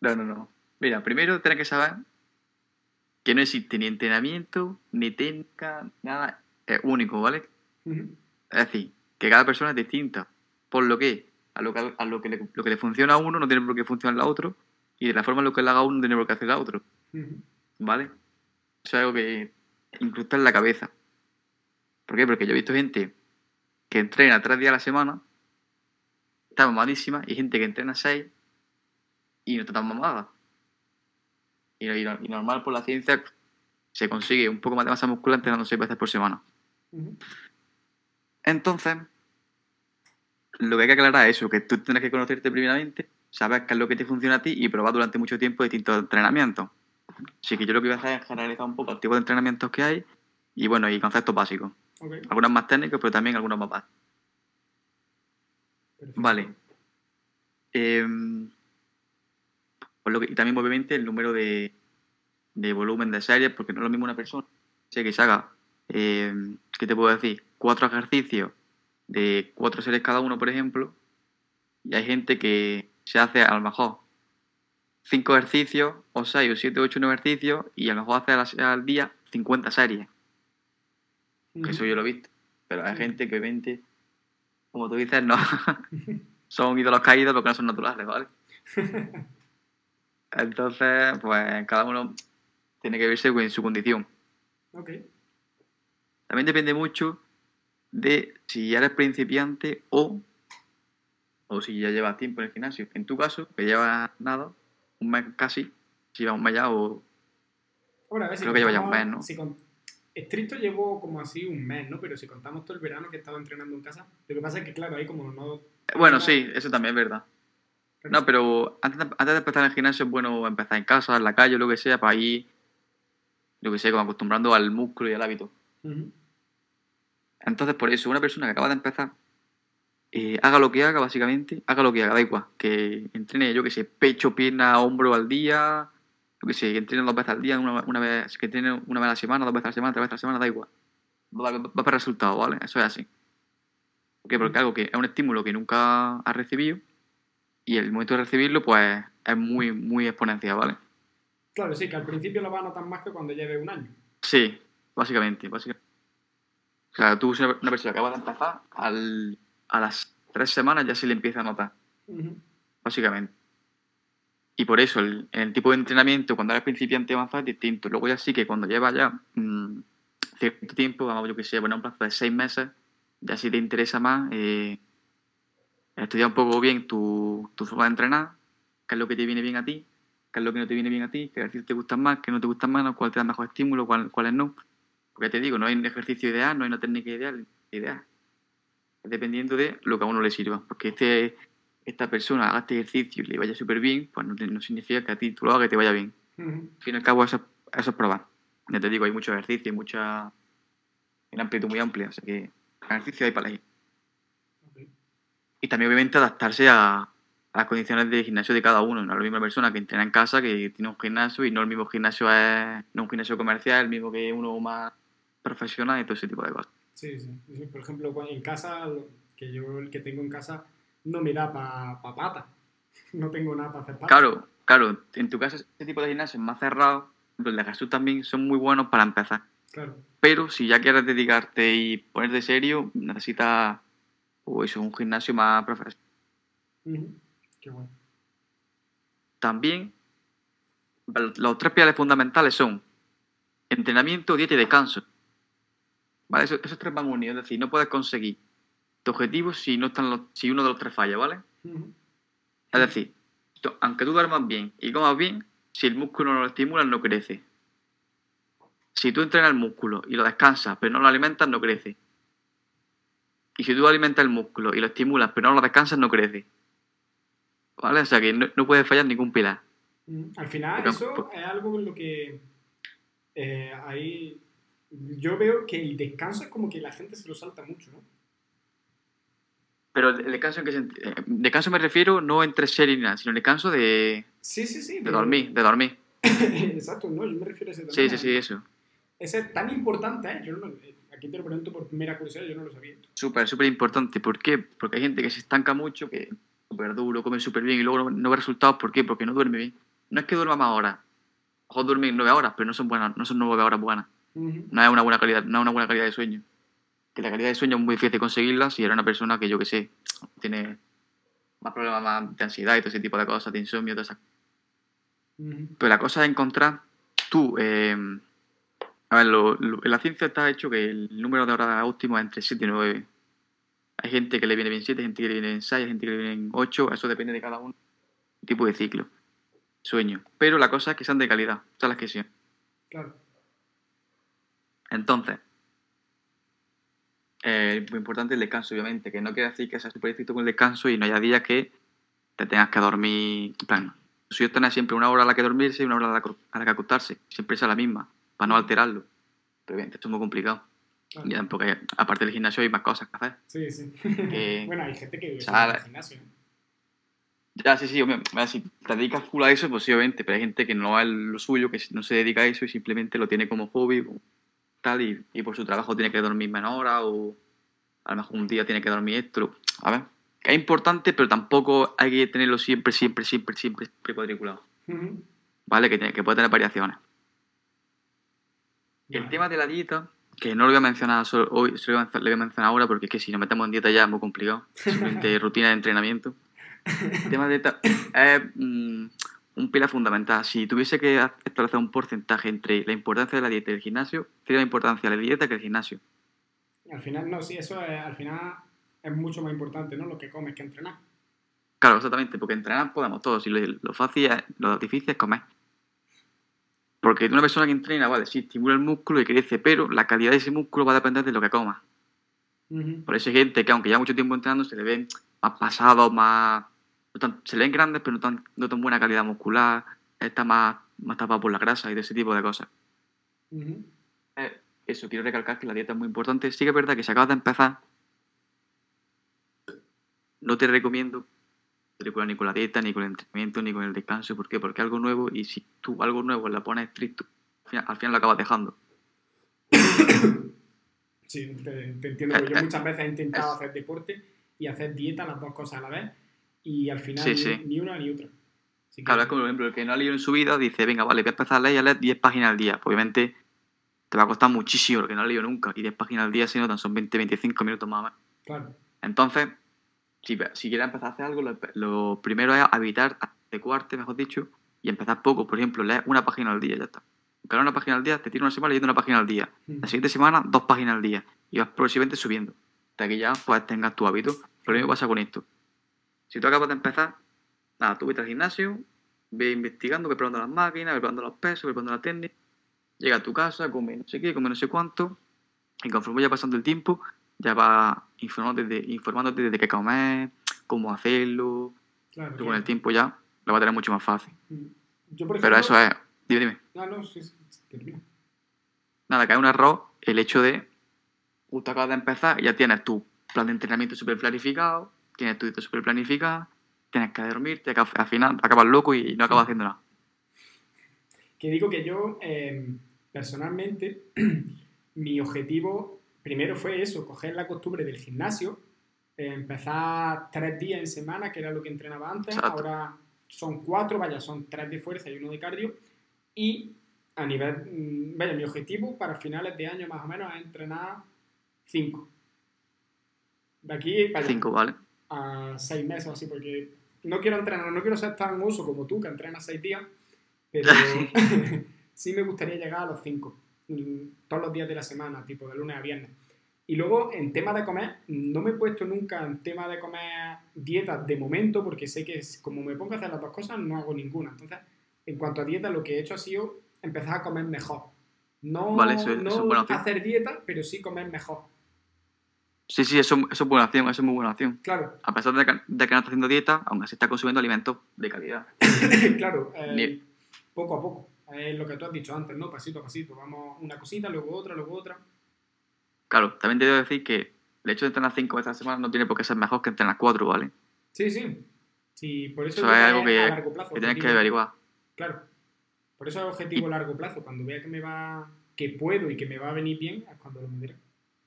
No, no, no. Mira, primero tienes que saber que no existe ni entrenamiento, ni técnica, nada. Es único, ¿vale? Es decir, que cada persona es distinta. Por lo que a lo que, a lo que, le, lo que le funciona a uno no tiene por qué funcionar a otro. Y de la forma en lo que le haga a uno no tiene por qué hacer a otro. ¿Vale? Eso es algo que incrustar en la cabeza. ¿Por qué? Porque yo he visto gente que entrena tres días a la semana, está mamadísima, y gente que entrena seis y no está tan mamada. Y, y- y normal por la ciencia se consigue un poco más de masa muscular entrenando seis veces por semana. Entonces, lo que hay que aclarar es eso, que tú tienes que conocerte primeramente, saber qué es lo que te funciona a ti y probar durante mucho tiempo distintos entrenamientos. Así que yo lo que voy a hacer es generalizar un poco el tipo de entrenamientos que hay y bueno, y conceptos básicos. Ok. Algunos más técnicos, pero también algunos más básicos. Vale. Em, por lo que, y también, obviamente, el número de, de volumen de series, porque no es lo mismo una persona que se haga, em, ¿qué te puedo decir? Cuatro ejercicios de cuatro series cada uno, por ejemplo, y hay gente que se hace a lo mejor cinco ejercicios, o seis, o siete, o ocho, nueve ejercicios, y a lo mejor hace al, día 50 series, que eso yo lo he visto. Pero hay Sí. gente que 20, como tú dices, no, son ídolos caídos porque no son naturales, ¿vale? Entonces, pues cada uno tiene que verse en su condición. Ok. También depende mucho de si ya eres principiante o, o si ya llevas tiempo en el gimnasio. En tu caso, que llevas nada, un mes casi, si llevas un mes ya o... Ahora, a ver, si Creo que lleva ya un mes, ¿no? si con- Estricto llevo como así un mes, ¿no? Pero si contamos todo el verano que he estado entrenando en casa, lo que pasa es que, claro, ahí como no... Bueno, sí, eso también es verdad. No, pero antes de, antes de empezar en el gimnasio es bueno empezar en casa, en la calle, lo que sea, para ir, lo que sé, como acostumbrando al músculo y al hábito. Entonces, por eso, una persona que acaba de empezar, eh, haga lo que haga, básicamente, haga lo que haga, da igual. Que entrene, yo que sé, pecho, pierna, hombro al día, yo que sé, que entrene dos veces al día, una, una vez, que entrene una vez a la semana, dos veces a la semana, tres veces a la semana, da igual. Va, va, va a ver resultados, ¿vale? Eso es así. ¿Por qué? Porque algo que es un estímulo que nunca has recibido y el momento de recibirlo, pues, es muy, muy exponencial, ¿vale? Claro, sí, que al principio lo vas a notar más que cuando lleve un año. Sí, básicamente, básicamente. O sea, tú, una persona que acaba de empezar, al, a las tres semanas ya se le empieza a notar, básicamente. Y por eso, el, el tipo de entrenamiento, cuando eres principiante avanzado, es distinto. Luego ya sí que cuando llevas ya mm, cierto tiempo, vamos, yo que sé, bueno, un plazo de seis meses, ya si te interesa más, eh, estudiar un poco bien tu, tu forma de entrenar, qué es lo que te viene bien a ti, qué es lo que no te viene bien a ti, qué ejercicios te gustan más, qué no te gustan menos, cuál te da mejor estímulo, cuál, cuáles no. Porque te digo, no hay un ejercicio ideal, no hay una técnica ideal. ideal. Es dependiendo de lo que a uno le sirva. Porque este, esta persona haga este ejercicio y le vaya súper bien, pues no, no significa que a ti tú lo hagas y te vaya bien. Al fin y al cabo, eso, eso es probar. Ya te digo, hay muchos ejercicios, mucha. una amplitud muy amplia, o sea que ejercicio hay para elegir. Y también, obviamente, adaptarse a, a las condiciones de gimnasio de cada uno. No es la misma persona que entrena en casa que tiene un gimnasio y no el mismo gimnasio es. no un gimnasio comercial, el mismo que uno más profesional y todo ese tipo de cosas. Sí, sí. Por ejemplo, en casa, que yo el que tengo en casa no me da para pa pata. No tengo nada para hacer pata. Claro, claro, en tu caso, este tipo de gimnasios más cerrados, los de Jesús también son muy buenos para empezar. Claro. Pero si ya quieres dedicarte y ponerte serio, necesitas o eso, un gimnasio más profesional. Qué bueno. También, los tres pilares fundamentales son entrenamiento, dieta y descanso. ¿Vale? Esos, esos tres van unidos, es decir, no puedes conseguir tu objetivo si, no están los- si uno de los tres falla, ¿vale? Es decir, aunque tú duermas bien y comas bien, si el músculo no lo estimulas, no crece. Si tú entrenas el músculo y lo descansas, pero no lo alimentas, no crece. Y si tú alimentas el músculo y lo estimulas, pero no lo descansas, no crece. ¿Vale? O sea que no, no puede fallar ningún pilar. Ujú. Al final, eso por- es algo en lo que eh, ahí yo veo que el descanso es como que la gente se lo salta mucho, ¿no? Pero el descanso en que senti- eh, descanso me refiero no entre serie ni nada, sino el descanso de, Sí, sí, sí. de pero- dormir, de dormir. Exacto, no, yo me refiero a ese Sí, sí, sí, eso. Ese es tan importante, ¿eh? Yo no, eh, aquí te lo pregunto por mera curiosidad, yo no lo sabía. Súper, súper importante. ¿Por qué? Porque hay gente que se estanca mucho, que súper duro, come súper bien y luego no, no ve resultados. ¿Por qué? Porque no duerme bien. no es que duerma más horas. Ojo, dormir nueve horas, pero no son buenas, no son nueve horas buenas. No es una buena calidad, no es una buena calidad de sueño. Que la calidad de sueño es muy difícil conseguirla si eres una persona que yo que sé, tiene más problemas más de ansiedad y todo ese tipo de cosas, de insomnio, todas esas Ujú. Pero la cosa es encontrar tú. eh, a ver, lo- lo- la ciencia está hecho que el número de horas óptimo es entre 7 y 9. Hay gente que le viene bien 7, gente que le viene bien 6, hay gente que le viene bien 8. Eso depende de cada uno. Tipo de ciclo. Sueño. Pero la cosa es que sean de calidad. Son las que sean. Claro. Entonces, eh, muy importante el descanso, obviamente, que no quiere decir que seas súper estricto con el descanso y no haya días que te tengas que dormir. En plan, si yo tener siempre una hora a la que dormirse y una hora a la, a la que acostarse, siempre sea la misma, para no alterarlo. Pero bien, esto es muy complicado. claro. Y tampoco hay- aparte del gimnasio hay más cosas que hacer. Sí, sí. Que- bueno, hay gente que vive sea, solo en el gimnasio. Ya, sí, sí, ver, si te dedicas full a eso, pues sí, obviamente, pero hay gente que no es lo suyo, que no se dedica a eso y simplemente lo tiene como hobby, tal, y, y por su trabajo tiene que dormir menos horas, o a lo mejor un día tiene que dormir esto. A ver, que es importante, pero tampoco hay que tenerlo siempre, siempre, siempre, siempre, siempre cuadriculado. ¿vale? Que, tiene- que puede tener variaciones. El tema de la dieta, que no lo voy a mencionar solo hoy, solo lo voy a mencionar ahora porque es que si nos metemos en dieta ya es muy complicado. Simplemente rutina de entrenamiento. El tema de dieta es mm, un pilar fundamental. Si tuviese que establecer un porcentaje entre la importancia de la dieta y el gimnasio, sería la importancia de la dieta que el gimnasio. Al final, no, sí, eso es, al final es mucho más importante, ¿no? Lo que comes que entrenar. Claro, exactamente, porque entrenar podemos todos. Y lo, lo fácil es, lo difícil es comer. Porque una persona que entrena, vale, sí, estimula el músculo y crece, pero la calidad de ese músculo va a depender de lo que comas. Ujú. Por eso hay gente que aunque lleva mucho tiempo entrenando se le ven más pasados, más... no tan- se le ven grandes pero no tan, no tan buena calidad muscular, está más, más tapado por la grasa y de ese tipo de cosas. Eh, eso, quiero recalcar que la dieta es muy importante. Sí que es verdad que si acabas de empezar, no te recomiendo matricular ni con la dieta, ni con el entrenamiento, ni con el descanso. ¿Por qué? Porque es algo nuevo y si tú algo nuevo la pones estricto, al final, al final lo acabas dejando. Sí, te, te entiendo. Yo muchas veces he intentado hacer deporte y hacer dieta, las dos cosas a la vez, y al final Sí, ni, sí. ni una ni otra. Así que- Claro, es como por ejemplo el que no ha leído en su vida dice, venga, vale, voy a empezar a leer y a leer 10 páginas al día. Pues obviamente te va a costar muchísimo lo que no ha leído nunca. Y 10 páginas al día, si no, son 20, 25 minutos más o menos. Claro. Entonces, si, si quieres empezar a hacer algo, lo, lo primero es evitar adecuarte, mejor dicho, y empezar poco. Por ejemplo, leer una página al día, ya está. Cada una página al día, te tiro una semana leyendo una página al día. La siguiente semana, dos páginas al día. Y vas progresivamente subiendo. Hasta que ya pues, tengas tu hábito. Lo mismo pasa con esto. Si tú acabas de empezar, nada, tú vete al gimnasio, ve investigando, ve probando las máquinas, ve probando los pesos, ve probando la técnica. Llega a tu casa, come no sé qué, come no sé cuánto. Y conforme vaya pasando el tiempo, ya vas informándote de, informándote de qué comer, cómo hacerlo. Claro, Tú con el tiempo ya lo vas a tener mucho más fácil. Yo, por ejemplo, Pero eso es, dime, dime. No, no, sí. Nada, que hay un error el hecho de justo acabas de empezar y ya tienes tu plan de entrenamiento súper planificado, tienes tu dieta súper planificada, tienes que dormirte, al final acabas loco y no acabas haciendo nada. Que digo que yo, eh, personalmente, mi objetivo primero fue eso, coger la costumbre del gimnasio, eh, empezar tres días en semana, que era lo que entrenaba antes, Exacto. ahora son cuatro, vaya, son tres de fuerza y uno de cardio, y a nivel, mm, vaya, mi objetivo para finales de año más o menos es entrenar cinco. De aquí Cinco, ¿vale? a seis meses o así, porque no quiero entrenar, no quiero ser tan uso como tú, que entrenas seis días, pero sí me gustaría llegar a los cinco, todos los días de la semana, tipo de lunes a viernes. Y luego, en tema de comer, no me he puesto nunca en tema de comer dietas de momento, porque sé que como me pongo a hacer las dos cosas, no hago ninguna. Entonces, en cuanto a dieta, lo que he hecho ha sido empezar a comer mejor. No, Vale, eso es- no eso es hacer dieta, pero sí comer mejor. Sí, sí, eso, eso es buena opción, eso es muy buena opción. Claro, A pesar de que, de que no está haciendo dieta, aún así está consumiendo alimentos de calidad. claro, eh, poco a poco. Es lo que tú has dicho antes, ¿no? Pasito a pasito. Vamos una cosita, luego otra, luego otra. Claro, también te debo decir que el hecho de entrenar cinco veces a la semana no tiene por qué ser mejor que entrenar cuatro, ¿vale? Sí, sí. Sí, por eso Eso es algo que, a largo plazo. que tienes que averiguar. Claro. Por eso es objetivo a largo plazo. Cuando vea que me va, que puedo y que me va a venir bien, es cuando lo mediré.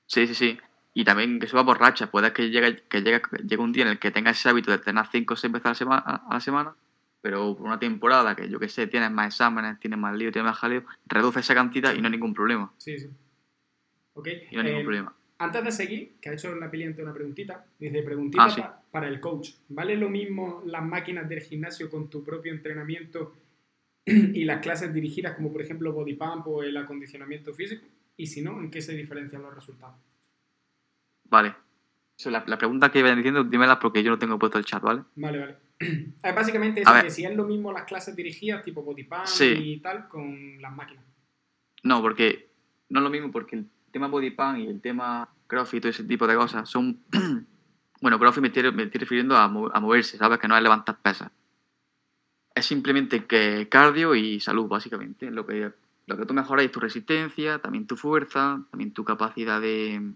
Sí, sí, sí. Y también que suba por racha. Puede que llegue, que llegue, llegue un día en el que tengas ese hábito de entrenar 5 o 6 veces a la, semana, a la semana pero por una temporada que yo que sé, tienes más exámenes, tienes más lío, tienes más jaleo, reduce esa cantidad y no hay ningún problema. Sí, sí. Ok. Y no hay ningún eh, problema. Antes de seguir, que ha hecho la piliente una preguntita, dice preguntita Ah, sí. pa- para el coach. ¿Vale lo mismo las máquinas del gimnasio con tu propio entrenamiento y las clases dirigidas como por ejemplo body pump o el acondicionamiento físico? Y si no, ¿en qué se diferencian los resultados? Vale. La, la pregunta que vayan diciendo, dímela porque yo no tengo puesto el chat, ¿vale? Vale, vale. Es básicamente eso, que si es lo mismo las clases dirigidas tipo body pump Sí. y tal con las máquinas. No, porque no es lo mismo porque el tema body pump y el tema crossfit y todo ese tipo de cosas son... bueno, crossfit me estoy, me estoy refiriendo a, mo- a moverse, ¿sabes? Que no es levantar pesas. Es simplemente que cardio y salud, básicamente. Lo que, lo que tú mejoras es tu resistencia, también tu fuerza, también tu capacidad de,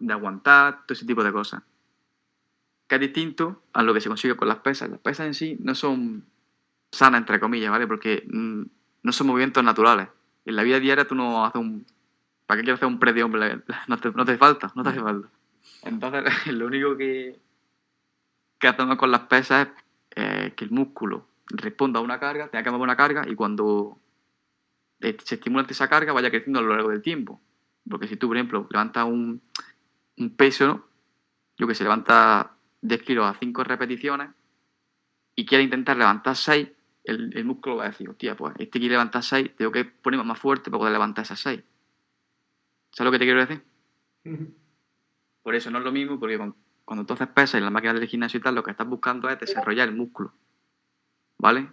de aguantar, todo ese tipo de cosas. Que es distinto a lo que se consigue con las pesas. Las pesas en sí no son sanas, entre comillas, ¿vale? Porque mm, no son movimientos naturales. En la vida diaria tú no haces un... ¿Para qué quieres hacer un press de hombre? No te, falta, no te hace falta. Entonces, lo único que, que hacemos con las pesas es eh, que el músculo responda a una carga, tenga que mover una carga y cuando eh, se estimula esa carga vaya creciendo a lo largo del tiempo. Porque si tú, por ejemplo, levantas un, un peso, ¿no? yo que sé, levantas 10 kilos a 5 repeticiones y quieres intentar levantar 6, el, el músculo va a decir, hostia, pues este quiere levantar 6, tengo que ponerme más fuerte para poder levantar esas 6. ¿Sabes lo que te quiero decir? Por eso no es lo mismo, porque cuando, cuando tú haces pesas en la máquina del gimnasio y tal, lo que estás buscando es desarrollar el músculo. ¿Vale?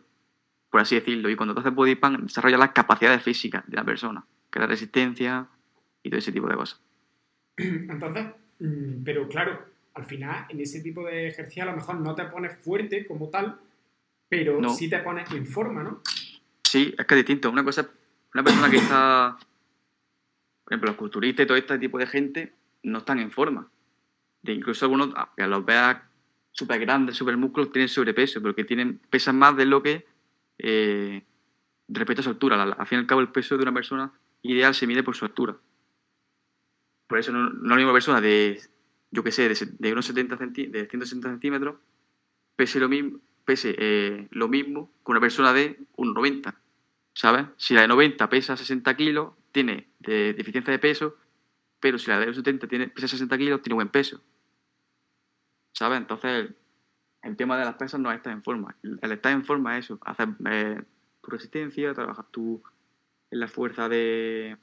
Por así decirlo. Y cuando tú haces body pump, desarrollas las capacidades físicas de la persona, que es la resistencia y todo ese tipo de cosas. Entonces, mm, pero claro, al final en ese tipo de ejercicio a lo mejor no te pones fuerte como tal, pero No. sí te pones en forma, ¿no? Sí, es que es distinto. Una cosa una persona que está, por ejemplo, los culturistas y todo este tipo de gente no están en forma. De incluso algunos, que los veas súper grandes, súper músculos, tienen sobrepeso, porque tienen, pesan más de lo que eh, respecto a su altura. Al, fin y al cabo, el peso de una persona ideal se mide por su altura. Por eso no, no es la misma persona de, yo qué sé, de, de unos 70 centi- de 160 centímetros, pese lo mismo, pese, eh, lo mismo que una persona de 1,90. ¿Sabes? Si la de 90 pesa 60 kilos, tiene de- deficiencia de peso, pero si la de 70 tiene, pesa 60 kilos, tiene buen peso. ¿Sabes? Entonces, el, tema de las pesas no es estar en forma. El, estar en forma es eso, hacer eh, tu resistencia, trabajar tu, en la fuerza de...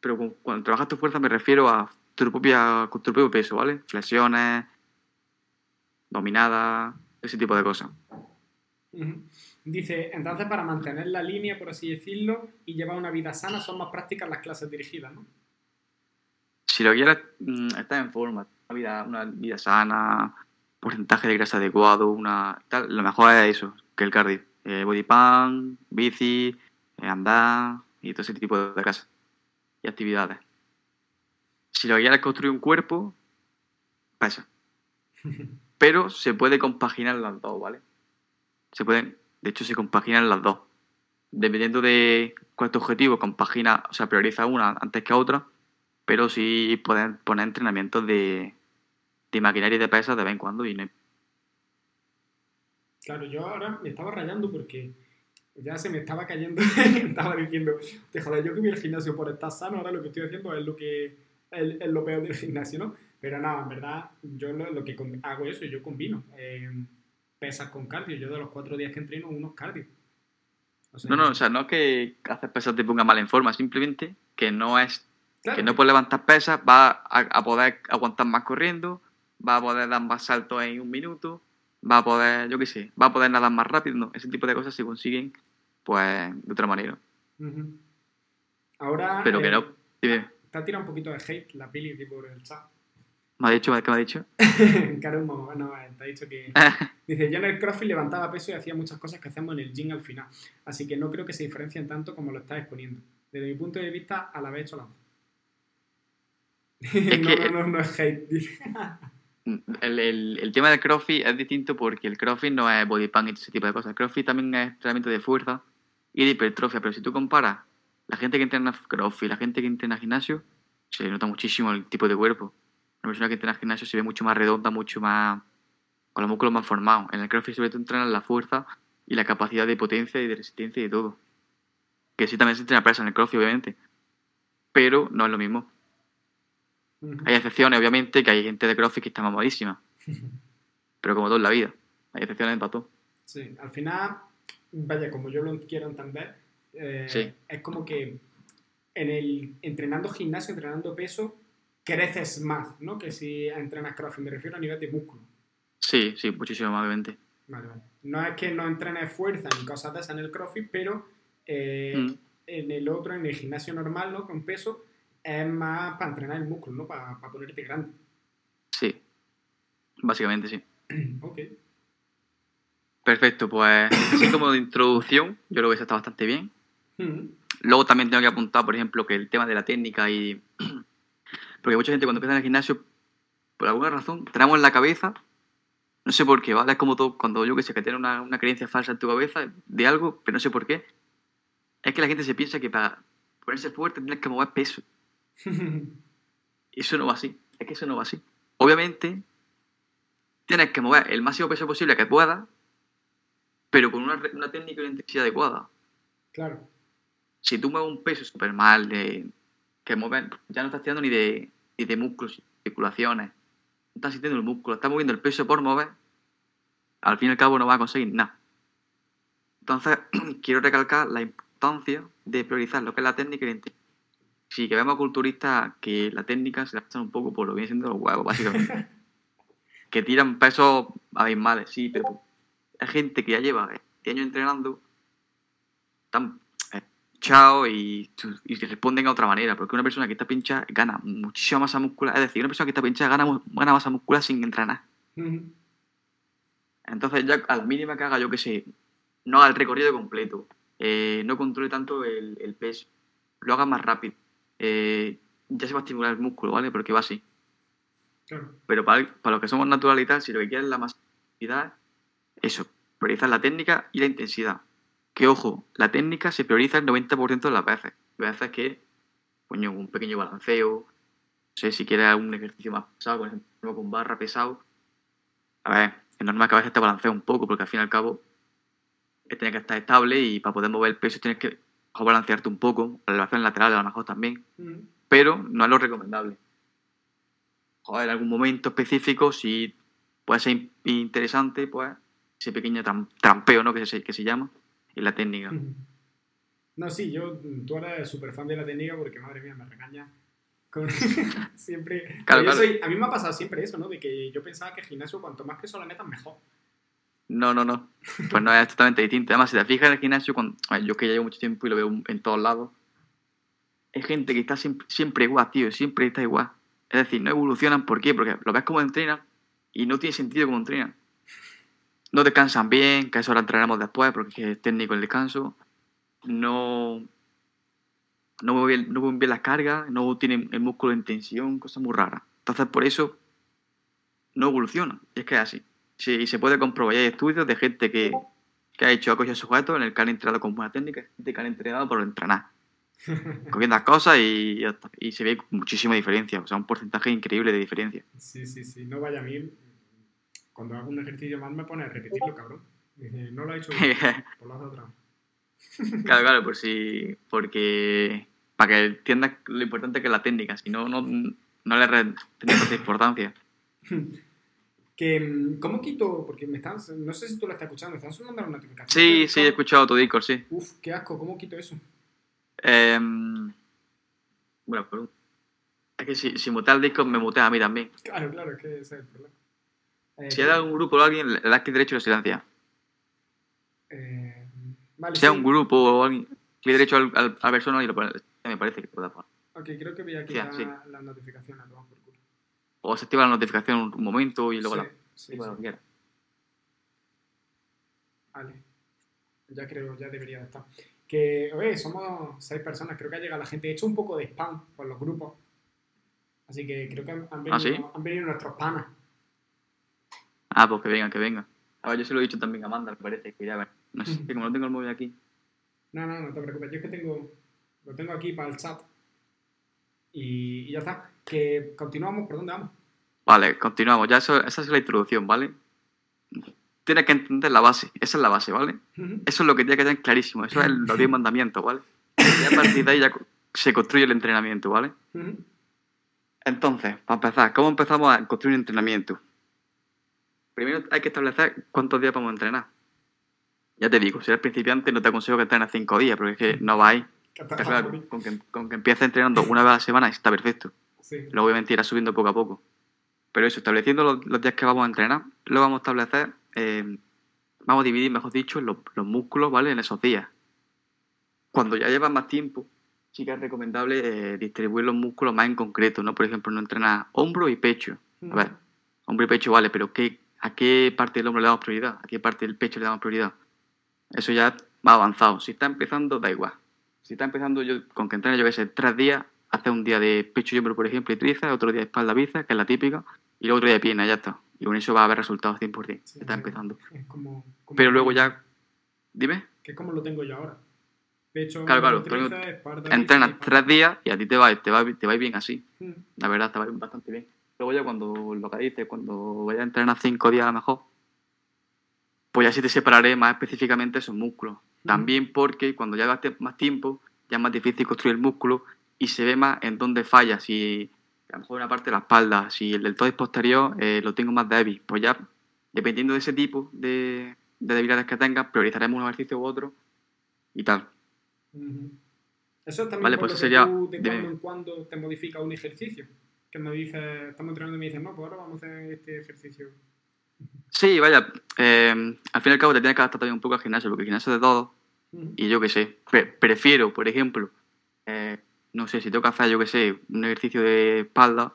Pero cuando trabajas tu fuerza me refiero a tu, propia, con tu propio peso, ¿vale? Flexiones, dominadas, ese tipo de cosas. Dice, entonces para mantener la línea, por así decirlo, y llevar una vida sana, son más prácticas las clases dirigidas, ¿no? si lo quieres mm, estar en forma, una vida, una vida sana, porcentaje de grasa adecuado, una tal, lo mejor es eso, que el cardio. Eh, body pump, bici, eh, andar y todo ese tipo de cosas y actividades. Si lo que quieres es construir un cuerpo, pesa. Pero se puede compaginar las dos, ¿vale? Se pueden, de hecho se compaginan las dos. Dependiendo de cuál es tu objetivo, compagina, o sea, prioriza una antes que otra, pero sí pueden poner entrenamientos de, de maquinaria y de pesas de vez en cuando y no Claro, yo ahora me estaba rayando porque ya se me estaba cayendo. estaba diciendo, te joder, yo que voy al gimnasio por estar sano, ahora lo que estoy haciendo es lo que es, es lo peor del gimnasio, ¿no? Pero nada, en verdad, yo lo, lo que hago eso, yo combino eh, pesas con cardio. Yo de los cuatro días que entreno, unos cardio. O sea, No, no, o sea, no es que hacer pesas te ponga mal en forma, simplemente que no es claro, que no puedes levantar pesas, va a, a poder aguantar más corriendo, va a poder dar más saltos en un minuto, va a poder, yo qué sé, va a poder nadar más rápido, no, ese tipo de cosas se consiguen pues de otra manera. Ahora. Pero que eh, no, dime, Te ha tirado un poquito de hate la pili aquí por el chat. me ha dicho, ¿qué me ha dicho? Cara un no, eh, te ha dicho que. Dice, yo en el CrossFit levantaba peso y hacía muchas cosas que hacemos en el gym al final. Así que no creo que se diferencien tanto como lo estás exponiendo. Desde mi punto de vista, a la vez hecho la no, que- no, no, no es hate. El, el- el tema del CrossFit es distinto porque el CrossFit no es body pump y ese tipo de cosas. El CrossFit también es entrenamiento de fuerza y de hipertrofia, pero si tú comparas la gente que entrena CrossFit y la gente que entrena gimnasio, se nota muchísimo el tipo de cuerpo. Una persona que entrena gimnasio se ve mucho más redonda, mucho más. con los músculos más formados. En el CrossFit sobre todo entrenan la fuerza y la capacidad de potencia y de resistencia y de todo. Que sí también se entrena presa en el crossfit, obviamente. Pero no es lo mismo. Hay excepciones, obviamente, que hay gente de crossfit que está mamadísima. Pero como todo en la vida. Hay excepciones para todo. Sí, al final, vaya, como yo lo quiero entender, eh, Sí. es como que en el entrenando gimnasio, entrenando peso, creces más, ¿no? Que si entrenas crossfit, me refiero a nivel de músculo. Sí, sí, muchísimo más, obviamente. Vale, vale. No es que no entrenes fuerza ni cosas de esas en el crossfit, pero eh, Mm. en el otro, en el gimnasio normal, ¿no? Con peso, es más para entrenar el músculo, ¿no? Para, para ponerte grande. Sí. Básicamente sí. ok. Perfecto, pues así como de introducción, yo creo que eso está bastante bien. Luego también tengo que apuntar, por ejemplo, que el tema de la técnica y... Porque mucha gente cuando empieza en el gimnasio, por alguna razón, tenemos en la cabeza, no sé por qué, ¿vale? Es como todo, cuando yo que sé, que tiene una, una creencia falsa en tu cabeza de algo, pero no sé por qué. Es que la gente se piensa que para ponerse fuerte tienes que mover peso. Eso no va así. Es que eso no va así. Obviamente, tienes que mover el máximo peso posible que puedas, pero con una, una técnica y una intensidad adecuada. claro. Si tú mueves un peso súper mal, de, que mueves, ya no estás tirando ni de, ni de músculos, articulaciones. No estás sintiendo el músculo, estás moviendo el peso por mover. Al fin y al cabo no vas a conseguir nada. Entonces, quiero recalcar la importancia de priorizar lo que es la técnica y. Sí, que vemos culturistas que la técnica se la pasan un poco por lo que viene siendo los huevos, básicamente. que tiran pesos abismales, sí, pero hay gente que ya lleva 10 años entrenando, están hinchados y, y responden a otra manera, porque una persona que está pinchada gana muchísima masa muscular, es decir, una persona que está pinchada gana, gana masa muscular sin entrenar. Ujú. Entonces ya a la mínima que haga, yo que sé, no haga el recorrido completo, eh, no controle tanto el, el peso, lo haga más rápido, eh, ya se va a estimular el músculo, ¿vale? Porque va así. Claro. Pero para, para los que somos naturales y tal, si lo que quieres es la masividad, eso, priorizar la técnica y la intensidad. Que ojo, la técnica se prioriza el 90% de las veces. Hay veces que, coño, un pequeño balanceo, no sé, si quieres un ejercicio más pesado, por ejemplo, con barra pesado. A ver, es normal que a veces te balancea un poco, porque al fin y al cabo tienes que estar estable y para poder mover el peso tienes que balancearte un poco, la elevación lateral a lo mejor también Ujú. pero no es lo recomendable. Joder, en algún momento específico, si puede ser in- interesante, pues ese pequeño tram- trampeo, ¿no? Que se, que se llama, y la técnica. No, sí, yo, tú eres súper fan de la técnica porque, madre mía, me regaña. con- siempre. Claro, yo claro. soy- a mí me ha pasado siempre eso, ¿no? De que yo pensaba que el gimnasio, cuanto más peso le metas, mejor. No, no, no. Pues no es totalmente distinto. Además, si te fijas en el gimnasio, cuando, yo que ya llevo mucho tiempo y lo veo en todos lados, hay gente que está siempre, siempre igual, tío, siempre está igual. Es decir, no evolucionan, ¿por qué? Porque lo ves como entrenan y no tiene sentido como entrenan. No descansan bien, que eso lo entrenamos después porque es técnico el descanso. No, no mueven bien, no mueven bien las cargas, no tienen el músculo en tensión, cosas muy raras. Entonces, por eso no evolucionan. Y es que es así. Sí, y se puede comprobar. y Hay estudios de gente que, que ha hecho acogido sujetos en el que han entrenado con buena técnica, gente que han entrenado por entrenar. Cogiendo las cosas y, y se ve muchísima diferencia. O sea, un porcentaje increíble de diferencia. Sí, sí, sí. No vaya a mí. Cuando hago un ejercicio más me pone a repetirlo, cabrón. Dice, no lo he hecho bien. Pues lo hace otra. Claro, claro, por si. Porque. Para que entiendas lo importante que es la técnica. Si no, no, no le tanta importancia. Que, mm, ¿Cómo quito? Porque me están. No sé si tú lo estás escuchando, me están sonando las notificaciones. Sí, sí, he escuchado tu Discord, sí. Uf, qué asco, ¿cómo quito eso? Em, bueno, por un- es que si, si mutea el Discord, me mutea a mí también. Claro, claro, es que ese es el problema. Eh, Si hay algún grupo o alguien, le das clic derecho y lo silencia. eh, vale, sea sí. un grupo o alguien, clic derecho al, al- a la persona y lo pone. Me parece que pueda poner. Ok, creo que voy a quitar sí. las notificaciones. toma por culo. O se activa la notificación un, un momento y luego Sí, la. sí, bueno, sí. quiera. Vale. Ya creo, ya debería de estar. Que, oye, somos seis personas, creo que ha llegado la gente. He hecho un poco de spam por los grupos. Así que creo que han, han venido, ¿Ah, sí? han venido nuestros panas. Ah, pues que venga, que venga. A ver, yo se lo he dicho también a Amanda, me parece, que ya ver. No sé, que como no tengo el móvil aquí. No, no, no te preocupes. Yo es que tengo, lo tengo aquí para el chat. Y, y ya está. Que continuamos, ¿por dónde vamos? Vale, continuamos. Ya eso- esa es la introducción, ¿vale? tienes que entender la base. Esa es la base, ¿vale? Eso es lo que tiene que tener clarísimo. Eso es los 10 mandamientos, ¿vale? Y a partir de ahí ya se construye el entrenamiento, ¿vale? Entonces, para empezar, ¿cómo empezamos a construir un entrenamiento? Primero hay que establecer cuántos días vamos a entrenar. Ya te digo, si eres principiante no te aconsejo que entrenes 5 días, porque es que no vais. Que te Está vas a claro, morir. con que, con que empieces entrenando una vez a la semana está perfecto. Sí. Luego obviamente irás subiendo poco a poco. Pero eso, estableciendo los, los días que vamos a entrenar, luego vamos a establecer, eh, vamos a dividir, mejor dicho, los, los músculos, ¿vale? En esos días. Cuando ya llevas más tiempo, sí que es recomendable eh, distribuir los músculos más en concreto, ¿no? Por ejemplo, no entrenar hombro y pecho. A ver, hombro y pecho vale, pero ¿qué, ¿a qué parte del hombro le damos prioridad? ¿A qué parte del pecho le damos prioridad? Eso ya va avanzado. Si está empezando, da igual. Si está empezando yo, con que entrene, yo que sé, tres días, hace un día de pecho y hombro, por ejemplo, y tríceps, otro día de espalda, bíceps, que es la típica, y luego otro día de pierna, ya está. Y con eso va a haber resultados 100%. Sí, está empezando. Es como, como- Pero luego ya, dime, Que es como lo tengo yo ahora. Pecho, Claro, claro, tríceps, espalda, entrenas tres días y a ti te va, te va, te va bien así. Ujú. La verdad, te va bastante bien. Luego ya cuando, lo que dices, cuando vayas a entrenar cinco días a lo mejor, pues ya sí te separaré más específicamente esos músculos. También porque cuando ya gastes más tiempo, ya es más difícil construir el músculo y se ve más en dónde falla. Si a lo mejor una parte de la espalda, si el deltoides posterior eh, lo tengo más débil, pues ya dependiendo de ese tipo de, de debilidades que tengas, priorizaremos un ejercicio u otro y tal. Eso es también Vale, por pues lo eso que sería- tú de cuando en cuando te modifica un ejercicio. Que me dices, estamos entrenando y me dices, no, pues ahora vamos a hacer este ejercicio. Sí, vaya, eh, al fin y al cabo te tienes que adaptar también un poco al gimnasio, porque el gimnasio es de todo. Y yo qué sé, pre- prefiero, por ejemplo, eh, no sé, si tengo que hacer, yo qué sé, un ejercicio de espalda,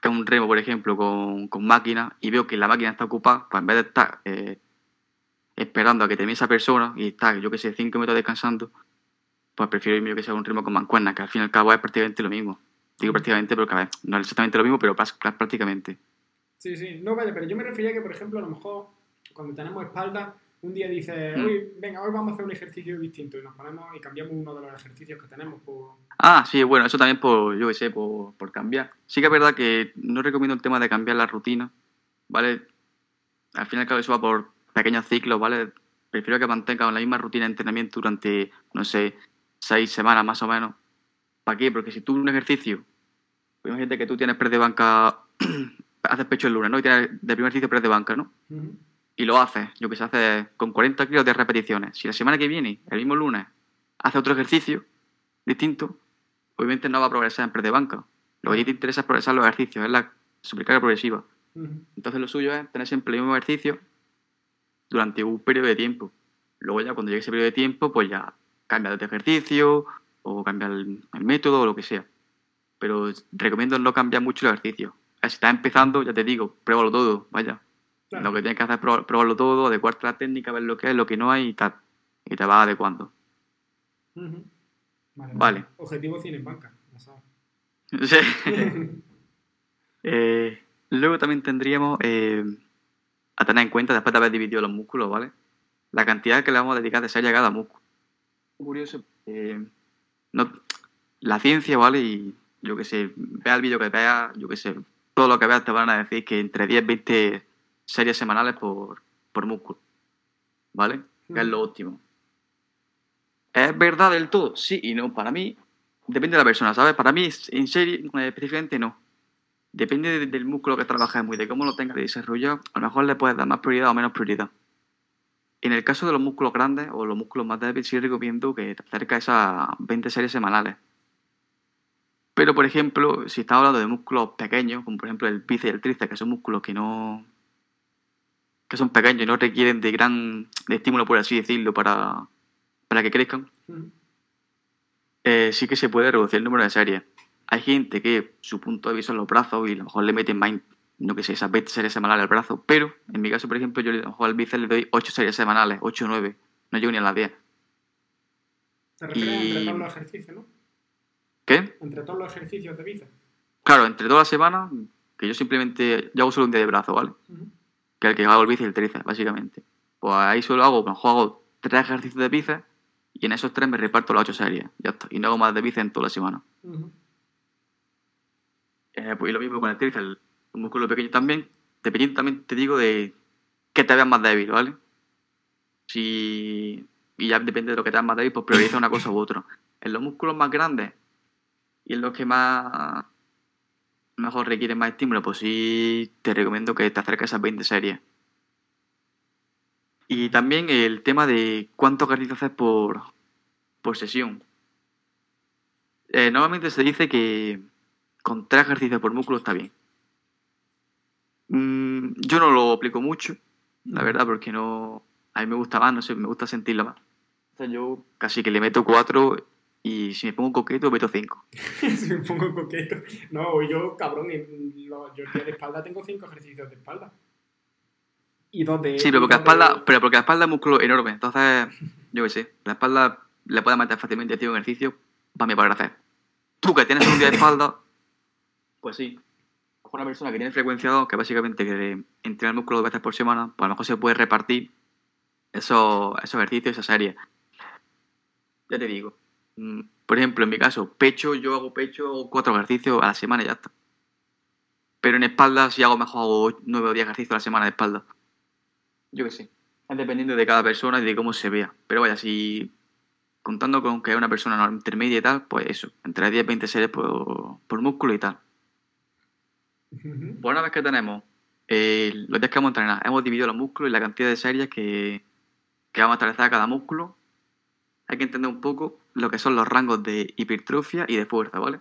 que es un remo, por ejemplo, con, con máquina, y veo que la máquina está ocupada, pues en vez de estar eh, esperando a que termine esa persona y estar, yo qué sé, cinco minutos descansando, pues prefiero irme, yo que sé, a un remo con mancuernas, que al fin y al cabo es prácticamente lo mismo. Digo prácticamente porque, a ver, no es exactamente lo mismo, pero prácticamente. Sí, sí. No, vaya, pero yo me refería que, por ejemplo, a lo mejor cuando tenemos espalda, un día dices, Mm. hoy, venga, hoy vamos a hacer un ejercicio distinto y nos ponemos y cambiamos uno de los ejercicios que tenemos. Por... Ah, sí, bueno, eso también por, yo qué sé, por, por cambiar. Sí que es verdad que no recomiendo el tema de cambiar la rutina, ¿vale? Al fin y al cabo eso va por pequeños ciclos, ¿vale? Prefiero que mantengan la misma rutina de entrenamiento durante, no sé, seis semanas más o menos. ¿Para qué? Porque si tú un ejercicio, pues imagínate que tú tienes press de banca, haces pecho el lunes, ¿no? Y tienes de primer ejercicio press de banca, ¿no? Y lo haces, yo que sé, hace con 40 kilos de repeticiones. Si la semana que viene, el mismo lunes, hace otro ejercicio distinto, obviamente no va a progresar en press de banca. Lo que a ti te interesa es progresar los ejercicios, es la sobrecarga progresiva. Entonces lo suyo es tener siempre el mismo ejercicio durante un periodo de tiempo. Luego ya cuando llegue ese periodo de tiempo, pues ya cambia de ejercicio o cambia el, el método o lo que sea. Pero recomiendo no cambiar mucho el ejercicio. Si estás empezando, ya te digo, pruébalo todo, vaya. Claro. Lo que tienes que hacer es probar- probarlo todo, adecuarte a la técnica, ver lo que es, lo que no hay y tal. Y te vas adecuando. Ujú. Vale, Vale. Objetivo 100 en banca, ya sabes. Sí. Eh, luego también tendríamos eh, a tener en cuenta, después de haber dividido los músculos, ¿vale? La cantidad que le vamos a dedicar de ser a cada músculo. Curioso, eh, no, la ciencia, ¿vale? Y yo que sé, vea el vídeo que veas, yo que sé, todo lo que veas te van a decir que entre 10 20 series semanales por, por músculo, ¿vale? Que es lo óptimo. ¿Es verdad del todo? Sí y no. Para mí, depende de la persona, ¿sabes? Para mí, en serie, eh, específicamente no. Depende de- del músculo que trabajes y de cómo lo tengas desarrollado, a lo mejor le puedes dar más prioridad o menos prioridad. En el caso de los músculos grandes o los músculos más débiles, sí recomiendo que te acerques a esas 20 series semanales. Pero, por ejemplo, si estás hablando de músculos pequeños, como por ejemplo el bíceps y el tríceps, que son músculos que no. que son pequeños y no requieren de gran de estímulo, por así decirlo, para, para que crezcan, eh, sí que se puede reducir el número de series. Hay gente que su punto de vista son los brazos y a lo mejor le meten más, no que sé, esas 20 series semanales al brazo, pero en mi caso, por ejemplo, yo a al bíceps le doy 8 series semanales, 8 o 9, no llego ni a las 10. Te refieres Y- entre todos los ejercicios, ¿no? ¿Qué? Entre todos los ejercicios de bíceps. Claro, entre todas las semanas, que yo simplemente, yo hago solo un día de brazo, ¿vale? Ujú. Que es el que hago el bíceps y el tríceps, básicamente. Pues ahí solo hago, a mejor hago 3 ejercicios de bíceps y en esos 3 me reparto las 8 series, ya está. Y no hago más de bíceps en toda la semana. Ujú. Eh, pues y lo mismo con el tríceps, un músculo pequeño también. Dependiendo también, te digo, de que te veas más débil, ¿vale? Si... Y ya depende de lo que te veas más débil, pues prioriza una cosa u otra. En los músculos más grandes y en los que más mejor requieren más estímulo, pues sí te recomiendo que te acerques a esas 20 series. Y también el tema de cuánto ejercicio haces por, por sesión. Eh, normalmente se dice que con tres ejercicios por músculo está bien. Yo no lo aplico mucho, la verdad, porque no. A mí me gusta más, no sé, me gusta sentirlo más. Entonces yo casi que le meto cuatro y si me pongo coqueto, meto cinco. si me pongo coqueto. No, yo, cabrón, yo el día de espalda tengo cinco ejercicios de espalda. Y dos de. Sí, pero porque, la espalda, pero porque la espalda es músculo enorme. Entonces, yo qué sé, la espalda le puede meter fácilmente a un ejercicio para mí poder hacer. Tú que tienes un día de espalda, pues sí. Una persona que tiene frecuenciado, que básicamente que entrena el músculo dos veces por semana, pues a lo mejor se puede repartir esos, esos ejercicios, esa serie. Ya te digo. Mm, por ejemplo, en mi caso, pecho, yo hago pecho cuatro ejercicios a la semana y ya está. Pero en espalda, si hago mejor, hago nueve o diez ejercicios a la semana de espalda. Yo qué sé. Es dependiendo de cada persona y de cómo se vea. Pero vaya, si contando con que es una persona intermedia y tal, pues eso, entre 10 y 20 series por, por músculo y tal. Pues una vez que tenemos eh, los días que vamos a entrenar, hemos dividido los músculos y la cantidad de series que, que vamos a establecer a cada músculo, hay que entender un poco lo que son los rangos de hipertrofia y de fuerza, ¿vale?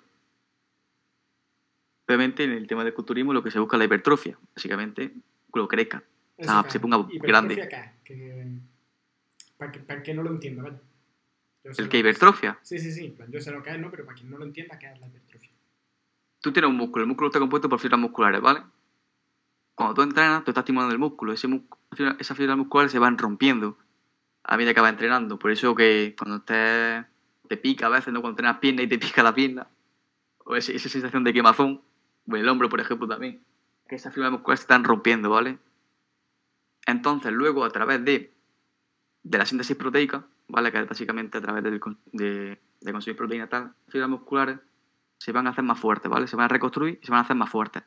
Obviamente en el tema del culturismo lo que se busca es la hipertrofia, básicamente que lo crezca, o sea, se ponga grande. Qué? Para, que, para que no lo entienda, ¿vale? ¿El que hipertrofia? Sí, sí, sí. Yo sé lo que es, ¿no? Pero para quien no lo entienda, ¿qué es la hipertrofia? Tú tienes un músculo. El músculo está compuesto por fibras musculares, ¿vale? Cuando tú entrenas, tú estás estimulando el músculo. Ese esas fibras musculares se van rompiendo a medida que vas entrenando. Por eso que cuando te, te pica a veces, ¿no? Cuando entrenas pierna y te pica la pierna, o esa, sensación de quemazón, o el hombro, por ejemplo, también, esas fibras musculares se están rompiendo, ¿vale? Entonces, luego, a través de, de la síntesis proteica, ¿vale? Que básicamente a través de, de consumir proteína tal, fibras musculares se van a hacer más fuertes, ¿vale? Se van a reconstruir y se van a hacer más fuertes.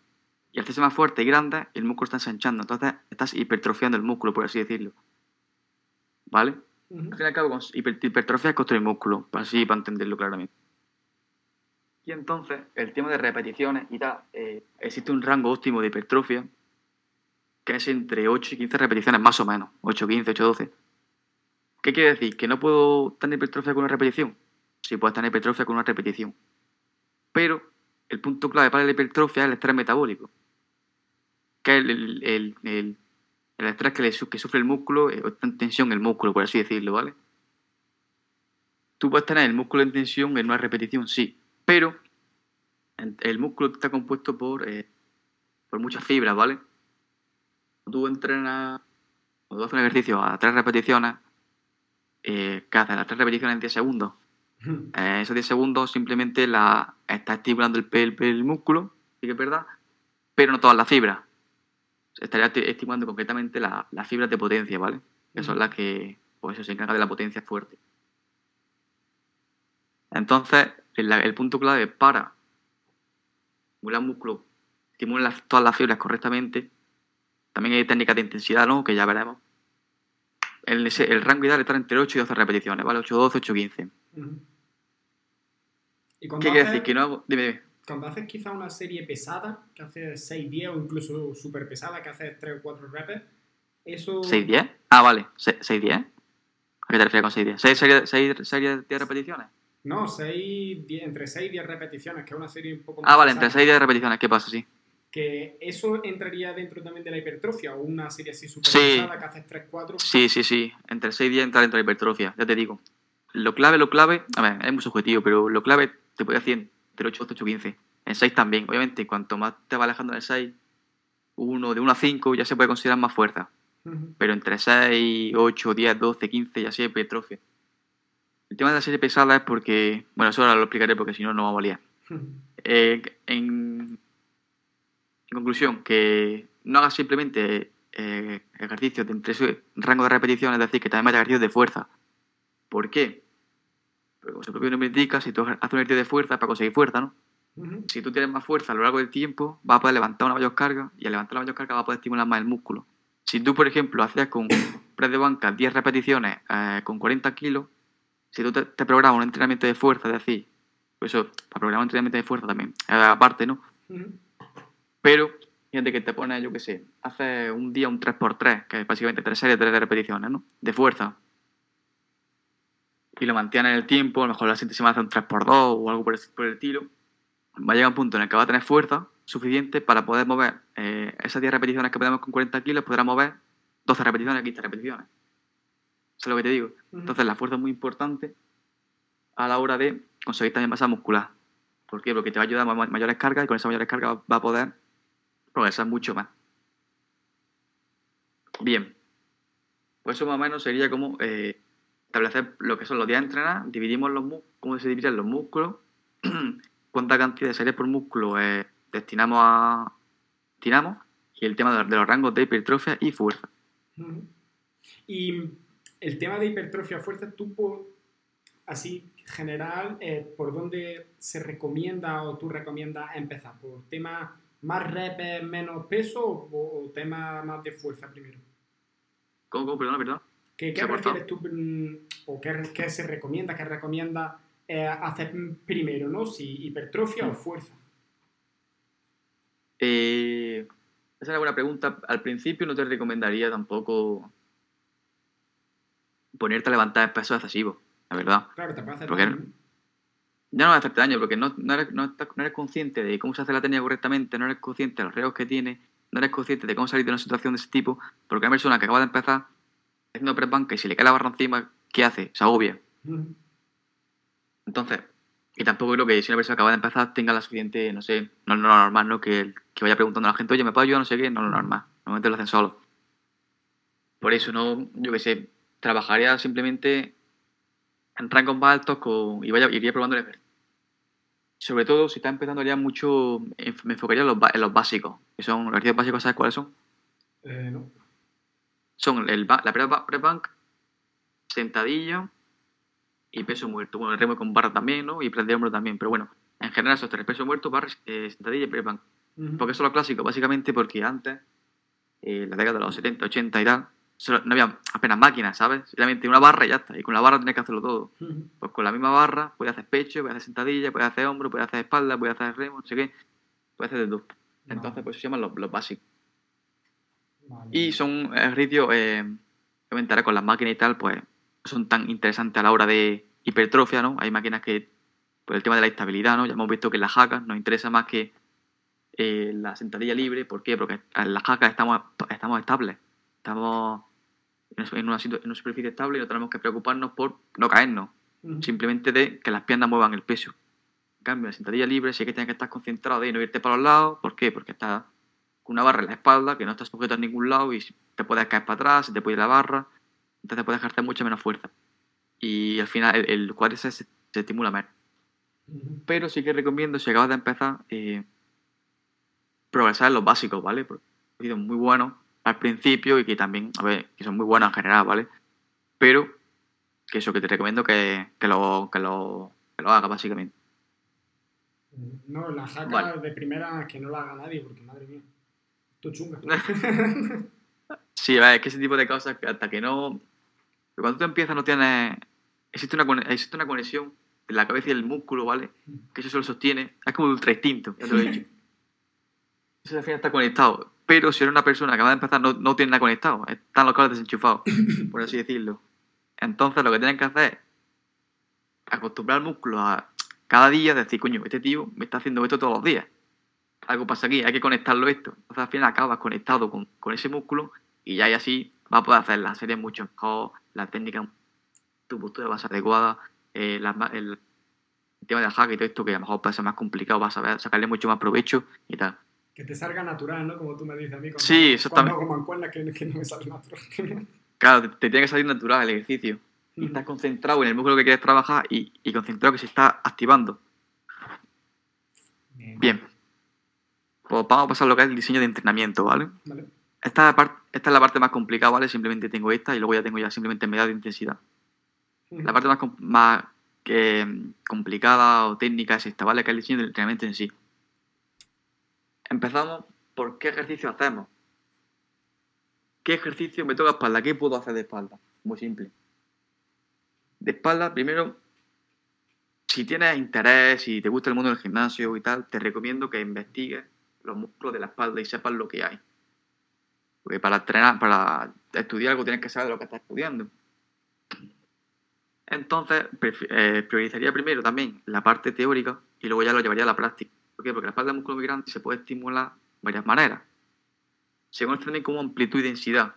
Y al hacerse más fuerte y grande, el músculo está ensanchando. Entonces estás hipertrofiando el músculo, por así decirlo. ¿Vale? Al fin y al cabo, hipertrofia es construir músculo, así para entenderlo claramente. Y entonces, el tema de repeticiones y tal, eh, existe un rango óptimo de hipertrofia que es entre 8 y 15 repeticiones más o menos. 8, 15, 8, 12. ¿Qué quiere decir? ¿Que no puedo tener hipertrofia con una repetición? Sí, puedes tener hipertrofia con una repetición. Pero el punto clave para la hipertrofia es el estrés metabólico. Que es el, estrés que, sufre el músculo, eh, está en tensión el músculo, por así decirlo, ¿vale? Tú puedes tener el músculo en tensión en una repetición, sí, pero el músculo está compuesto por, eh, por muchas fibras, ¿vale? Cuando tú entrenas, cuando tú haces un ejercicio a tres repeticiones, eh, ¿qué haces? Las tres repeticiones en 10 segundos. Eh, esos 10 segundos simplemente la, está estimulando el, el, músculo, sí que es verdad, pero no todas las fibras. Estaría estimulando concretamente las fibras de potencia, ¿vale? Que son las que, pues se encarga de la potencia fuerte. Entonces, el, punto clave para estimular el músculo, estimular todas las fibras correctamente, también hay técnicas de intensidad, ¿no? Que ya veremos. El, el rango ideal está entre 8 y 12 repeticiones, ¿vale? 8, 12, 8, 15. ¿Qué quiere decir? Que no hago... Dime, dime. Cuando haces quizá una serie pesada, que haces 6, 10 o incluso súper pesada, que haces 3 o 4 reps, eso... ¿6, 10? Ah, vale. ¿6, 10? ¿A qué te refieres con 6, 10? ¿6 series, series de repeticiones? No, 6, 10, entre 6 y 10 repeticiones, que es una serie un poco más. Ah, vale, entre 6 y 10 repeticiones, ¿qué pasa? Sí. Que eso entraría dentro también de la hipertrofia o una serie así súper pesada que haces 3, 4. Sí, sí, sí. Entre 6 y 10 entra dentro de la hipertrofia, ya te digo. Lo clave, lo clave, a ver, es muy subjetivo, pero lo clave te puede decir entre 8, 8, 15. En 6 también, obviamente, cuanto más te va alejando en el 6, uno, de 1 a 5 ya se puede considerar más fuerza. Pero entre 6, 8, 10, 12, 15 ya hay hipertrofia. El tema de la serie pesada es porque, bueno, eso ahora lo explicaré porque si no, no va a valer. Eh, en, conclusión, que no hagas simplemente eh, ejercicios de entre ese rango de repetición, es decir, que también vaya ejercicios de fuerza ¿Por qué? Porque como su propio nombre indica, si tú haces un ejercicio de fuerza es para conseguir fuerza, ¿no? Si tú tienes más fuerza a lo largo del tiempo, vas a poder levantar una mayor carga y al levantar la mayor carga vas a poder estimular más el músculo. Si tú, por ejemplo, hacías con press de banca 10 repeticiones eh, con 40 kilos, si tú te, te programas un entrenamiento de fuerza, es decir, pues eso, para programar un entrenamiento de fuerza también, eh, aparte, ¿no? Pero, fíjate que te pones, yo qué sé, haces un día un 3x3, que es básicamente tres series, tres repeticiones, ¿no? De fuerza. Y lo mantienes en el tiempo, a lo mejor la siguiente semana hace un 3x2 o algo por el, por el estilo. Va a llegar un punto en el que va a tener fuerza suficiente para poder mover eh, esas 10 repeticiones que podemos con 40 kilos, podrás mover 12 repeticiones, 15 repeticiones. Eso es lo que te digo. Entonces la fuerza es muy importante a la hora de conseguir también masa muscular. ¿Por qué? Porque te va a ayudar a ma- mayores cargas y con esas mayores cargas va a poder progresar mucho más. Bien. Pues eso más o menos sería como eh, establecer lo que son los días de entrenar, dividimos los músculos, cómo se dividen los músculos, cuánta cantidad de series por músculo eh, destinamos a destinamos y el tema de, de los rangos de hipertrofia y fuerza. Y el tema de hipertrofia fuerza, tú por, así general, eh, ¿por dónde se recomienda o tú recomiendas empezar? ¿Por tema más repes, menos peso o, o tema más de fuerza primero? ¿Cómo, cómo? Perdona, perdona. ¿Qué, qué prefieres tú mm, o qué, qué se recomienda, qué recomienda eh, hacer primero, ¿no? Si hipertrofia o fuerza. Eh, esa es una buena pregunta. Al principio no te recomendaría tampoco ponerte a levantar pesos excesivos, la verdad. Claro, te puede hacer Porque- daño. Ya no va a hacerte daño porque no, no, eres, no, estás- no eres consciente de cómo se hace la técnica correctamente, no eres consciente de los riesgos que tiene, no eres consciente de cómo salir de una situación de ese tipo, porque una persona que acaba de empezar haciendo press banca y si le cae la barra encima, ¿qué hace? Se agobia. Entonces, y tampoco creo que si una persona acaba de empezar tenga la suficiente, no sé, no no lo normal, ¿no? Que, que vaya preguntando a la gente, oye, ¿me puedo ayudar? No sé qué, no lo normal. Normalmente lo hacen solos. Por eso, no, yo qué sé, trabajaría simplemente en rangos más altos con, y vaya, iría probando el ejercicio. Sobre todo, si está empezando ya mucho, enf- me enfocaría en los, en los básicos, que son los ejercicios básicos, ¿sabes cuáles son? Eh, no. Son el, ba- la press ba- press bank, sentadilla y peso muerto. Bueno, el remo con barra también, ¿no? Y press de hombro también. Pero bueno, en general esos tres, peso muerto, barra, eh, sentadilla y press bank. Ujú. ¿Por qué son los clásicos? Básicamente porque antes, eh, en la década de los 70, 80 y tal, solo- no había apenas máquinas, ¿sabes? Simplemente una barra y ya está. Y con la barra tienes que hacerlo todo. Pues con la misma barra puedes hacer pecho, puedes hacer sentadilla, puedes hacer hombro, puedes hacer espalda, puedes hacer remo, no sé qué. Puedes hacer de todo. Entonces, Vale, pues eso se llaman los, los básicos. Vale. Y son ejercicios, eh, obviamente ahora con las máquinas y tal, pues son tan interesantes a la hora de hipertrofia, ¿no? Hay máquinas que, por el tema de la estabilidad, ¿no? Ya hemos visto que en las jacas nos interesa más que eh, la sentadilla libre. ¿Por qué? Porque en las jacas estamos, estamos estables. Estamos en una, en una superficie estable y no tenemos que preocuparnos por no caernos. Ujú. Simplemente de que las piernas muevan el peso. En cambio, en sentadilla libre sí que tienes que estar concentrado y no irte para los lados. ¿Por qué? Porque estás con una barra en la espalda que no estás sujeto a ningún lado y te puedes caer para atrás, se te puede ir la barra, entonces puedes ejercer mucha menos fuerza. Y al final el, el cuádriceps se, se estimula menos. Pero sí que recomiendo, si acabas de empezar, eh, progresar en los básicos, ¿vale? Porque han sido muy buenos al principio y que también, a ver, que son muy buenos en general, ¿vale? Pero que eso que te recomiendo que, que lo, que lo, que lo hagas, básicamente. No, la jaca Vale. de primera que no la haga nadie, porque madre mía. Esto chunga. Sí, es que ese tipo de cosas hasta que no. que Cuando tú empiezas no tienes. Existe una, existe una conexión de la cabeza y el músculo, ¿vale? Que eso se lo sostiene. Es como de ultra instinto, ya te lo he dicho. Eso al final está conectado. Pero si eres una persona que va a empezar, no, no tiene nada conectado. Están los cables desenchufados, por así decirlo. Entonces lo que tienes que hacer es acostumbrar al músculo a cada día decir, coño, este tío me está haciendo esto todos los días. Algo pasa aquí, hay que conectarlo esto. Entonces al final acabas conectado con, con ese músculo y ya y así vas a poder hacer las series mucho mejor, la técnica, tu postura va a ser adecuada, eh, el, el tema del hack y todo esto que a lo mejor puede ser más complicado, vas a ver, sacarle mucho más provecho y tal. Que te salga natural, ¿no? Como tú me dices a mí. Cuando, Sí, exactamente. Como mancuernas que, que no me sale natural. Claro, te, te tiene que salir natural el ejercicio. Y estás concentrado en el músculo que quieres trabajar y, y concentrado que se está activando. Bien. Pues vamos a pasar a lo que es el diseño de entrenamiento, ¿vale? Vale. Esta, es la parte más complicada, ¿vale? Simplemente tengo esta y luego ya tengo ya simplemente medida de intensidad. La parte más, más que, complicada o técnica es esta, ¿vale? Que es el diseño del entrenamiento en sí. Empezamos por qué ejercicio hacemos. ¿qué ejercicio me toca espalda? ¿Qué puedo hacer de espalda? Muy simple. De espalda, primero, si tienes interés, si te gusta el mundo del gimnasio y tal, te recomiendo que investigues los músculos de la espalda y sepas lo que hay. Porque para entrenar, para estudiar algo tienes que saber de lo que estás estudiando. Entonces, eh, priorizaría primero también la parte teórica y luego ya lo llevaría a la práctica. ¿Por qué? Porque la espalda es un músculo muy grande y se puede estimular de varias maneras. Se conoce como amplitud y densidad.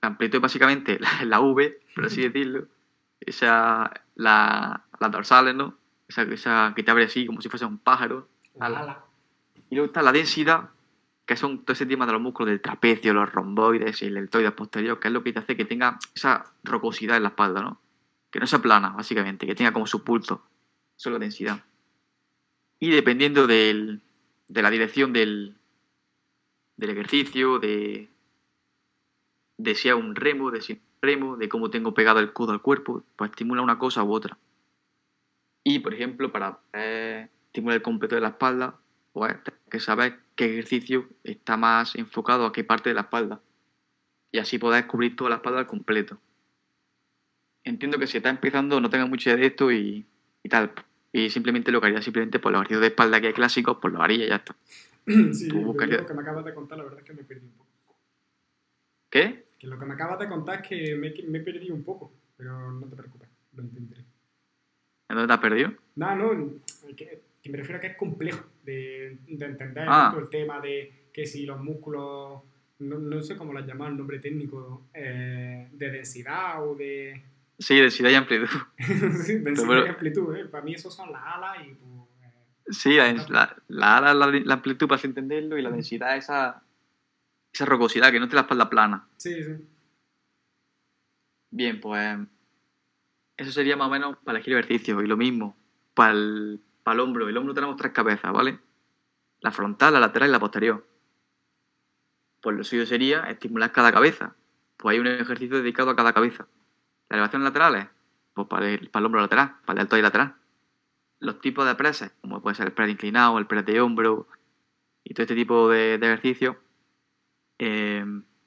La amplitud es básicamente la, V, por así decirlo. Esa, la, las dorsales, ¿no? Esa, esa, que te abre así como si fuese un pájaro. Y luego está la densidad, que son todo ese tema de los músculos del trapecio, los romboides y el deltoides posterior, que es lo que te hace que tenga esa rocosidad en la espalda, ¿no? Que no sea plana, básicamente, que tenga como su pulso. Eso es la densidad. Y dependiendo de la dirección del, del ejercicio, de, de si es un remo, de si un remo, de cómo tengo pegado el codo al cuerpo, pues estimula una cosa u otra. Y, por ejemplo, para eh, estimular el completo de la espalda, pues que saber qué ejercicio está más enfocado a qué parte de la espalda. Y así podés cubrir toda la espalda al completo. Entiendo que si estás empezando no tengas mucha idea de esto y, y tal. Y simplemente lo que haría simplemente por los ejercicios de espalda que hay clásicos, pues lo haría y ya está. sí, lo que me acabas de contar, la verdad es que me perdí un poco. ¿Qué? Que lo que me acabas de contar es que me, me he perdido un poco, pero no te preocupes, lo entenderé. ¿En dónde te has perdido? No, no, que, me refiero a que es complejo de, de entender Ah. todo el tema de que si los músculos, no, no sé cómo las llaman, el nombre técnico, eh, de densidad o de... Sí, densidad y amplitud. sí, densidad Pero- y amplitud, ¿eh? Para mí esos son las alas y pues, eh, Sí, la, la, la ala es la, la amplitud para entenderlo y la densidad es esa, esa rocosidad, que no te la espalda plana. sí, sí. Bien, pues eso sería más o menos para elegir ejercicio. Y lo mismo para el, para el hombro. El hombro tenemos tres cabezas, ¿vale? La frontal, la lateral y la posterior. Pues lo suyo sería estimular cada cabeza. Pues hay un ejercicio dedicado a cada cabeza. Las elevaciones laterales, pues para el, para el hombro lateral, para el deltoide lateral. Los tipos de presses, como puede ser el press inclinado, el press de hombro y todo este tipo de, de ejercicios, eh,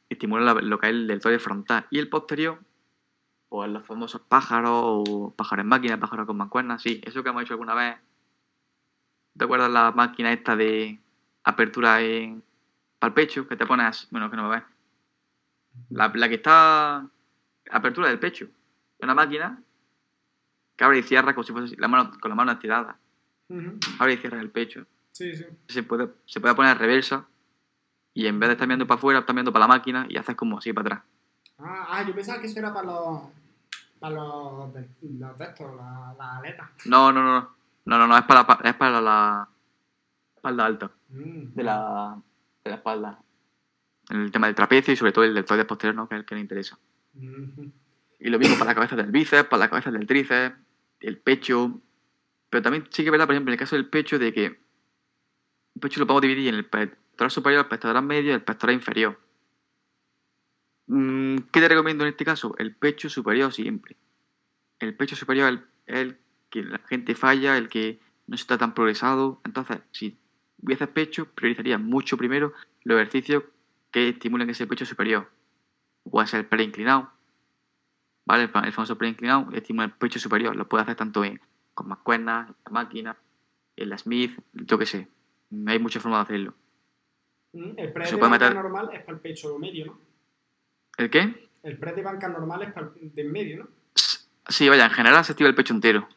estimulan la- lo que es el deltoide frontal. Y el posterior, pues los famosos pájaros pájaros en máquina, pájaros con mancuernas, sí, eso que hemos hecho alguna vez. ¿Te acuerdas la máquina esta de apertura en para el pecho? Que te pones, bueno, que no me ves. La, la que está apertura del pecho. Una máquina que abre y cierra como si fuese la mano, con la mano estirada. Abre y cierra el pecho. Sí, sí. Se puede, se puede poner reversa y en vez de estar mirando para afuera, estás mirando para la máquina y haces como así para atrás. Ah, ah, yo pensaba que eso era para los. Para los los de estos, la- las aletas. No, no, no, no. No, no, es para, la- es para la espalda alta. Mm. de la, de la espalda. El tema del trapecio y sobre todo el deltoides posterior, ¿no? que es el que le interesa. Y lo mismo para la cabeza del bíceps, para la cabeza del tríceps, el pecho. Pero también sí que es verdad, por ejemplo, en el caso del pecho, de que el pecho lo podemos dividir en el pectoral superior, el pectoral medio y el pectoral inferior. Mm, ¿Qué te recomiendo en este caso? El pecho superior siempre. El pecho superior es el, es el que la gente falla, el que no está tan progresado. Entonces, si voy a hacer pecho, priorizaría mucho primero los ejercicios que estimulen ese pecho superior. Puede ser el preinclinado, ¿vale? El, fa- el famoso preinclinado estimula el pecho superior. Lo puede hacer tanto en, con mancuernas, en la máquina, en la Smith, yo qué sé. Hay muchas formas de hacerlo. Mm, El press de banca meter- normal es para el pecho medio, ¿no? ¿El qué? El press de banca normal es para el de medio, ¿no? Sí, vaya, en general se activa el pecho entero.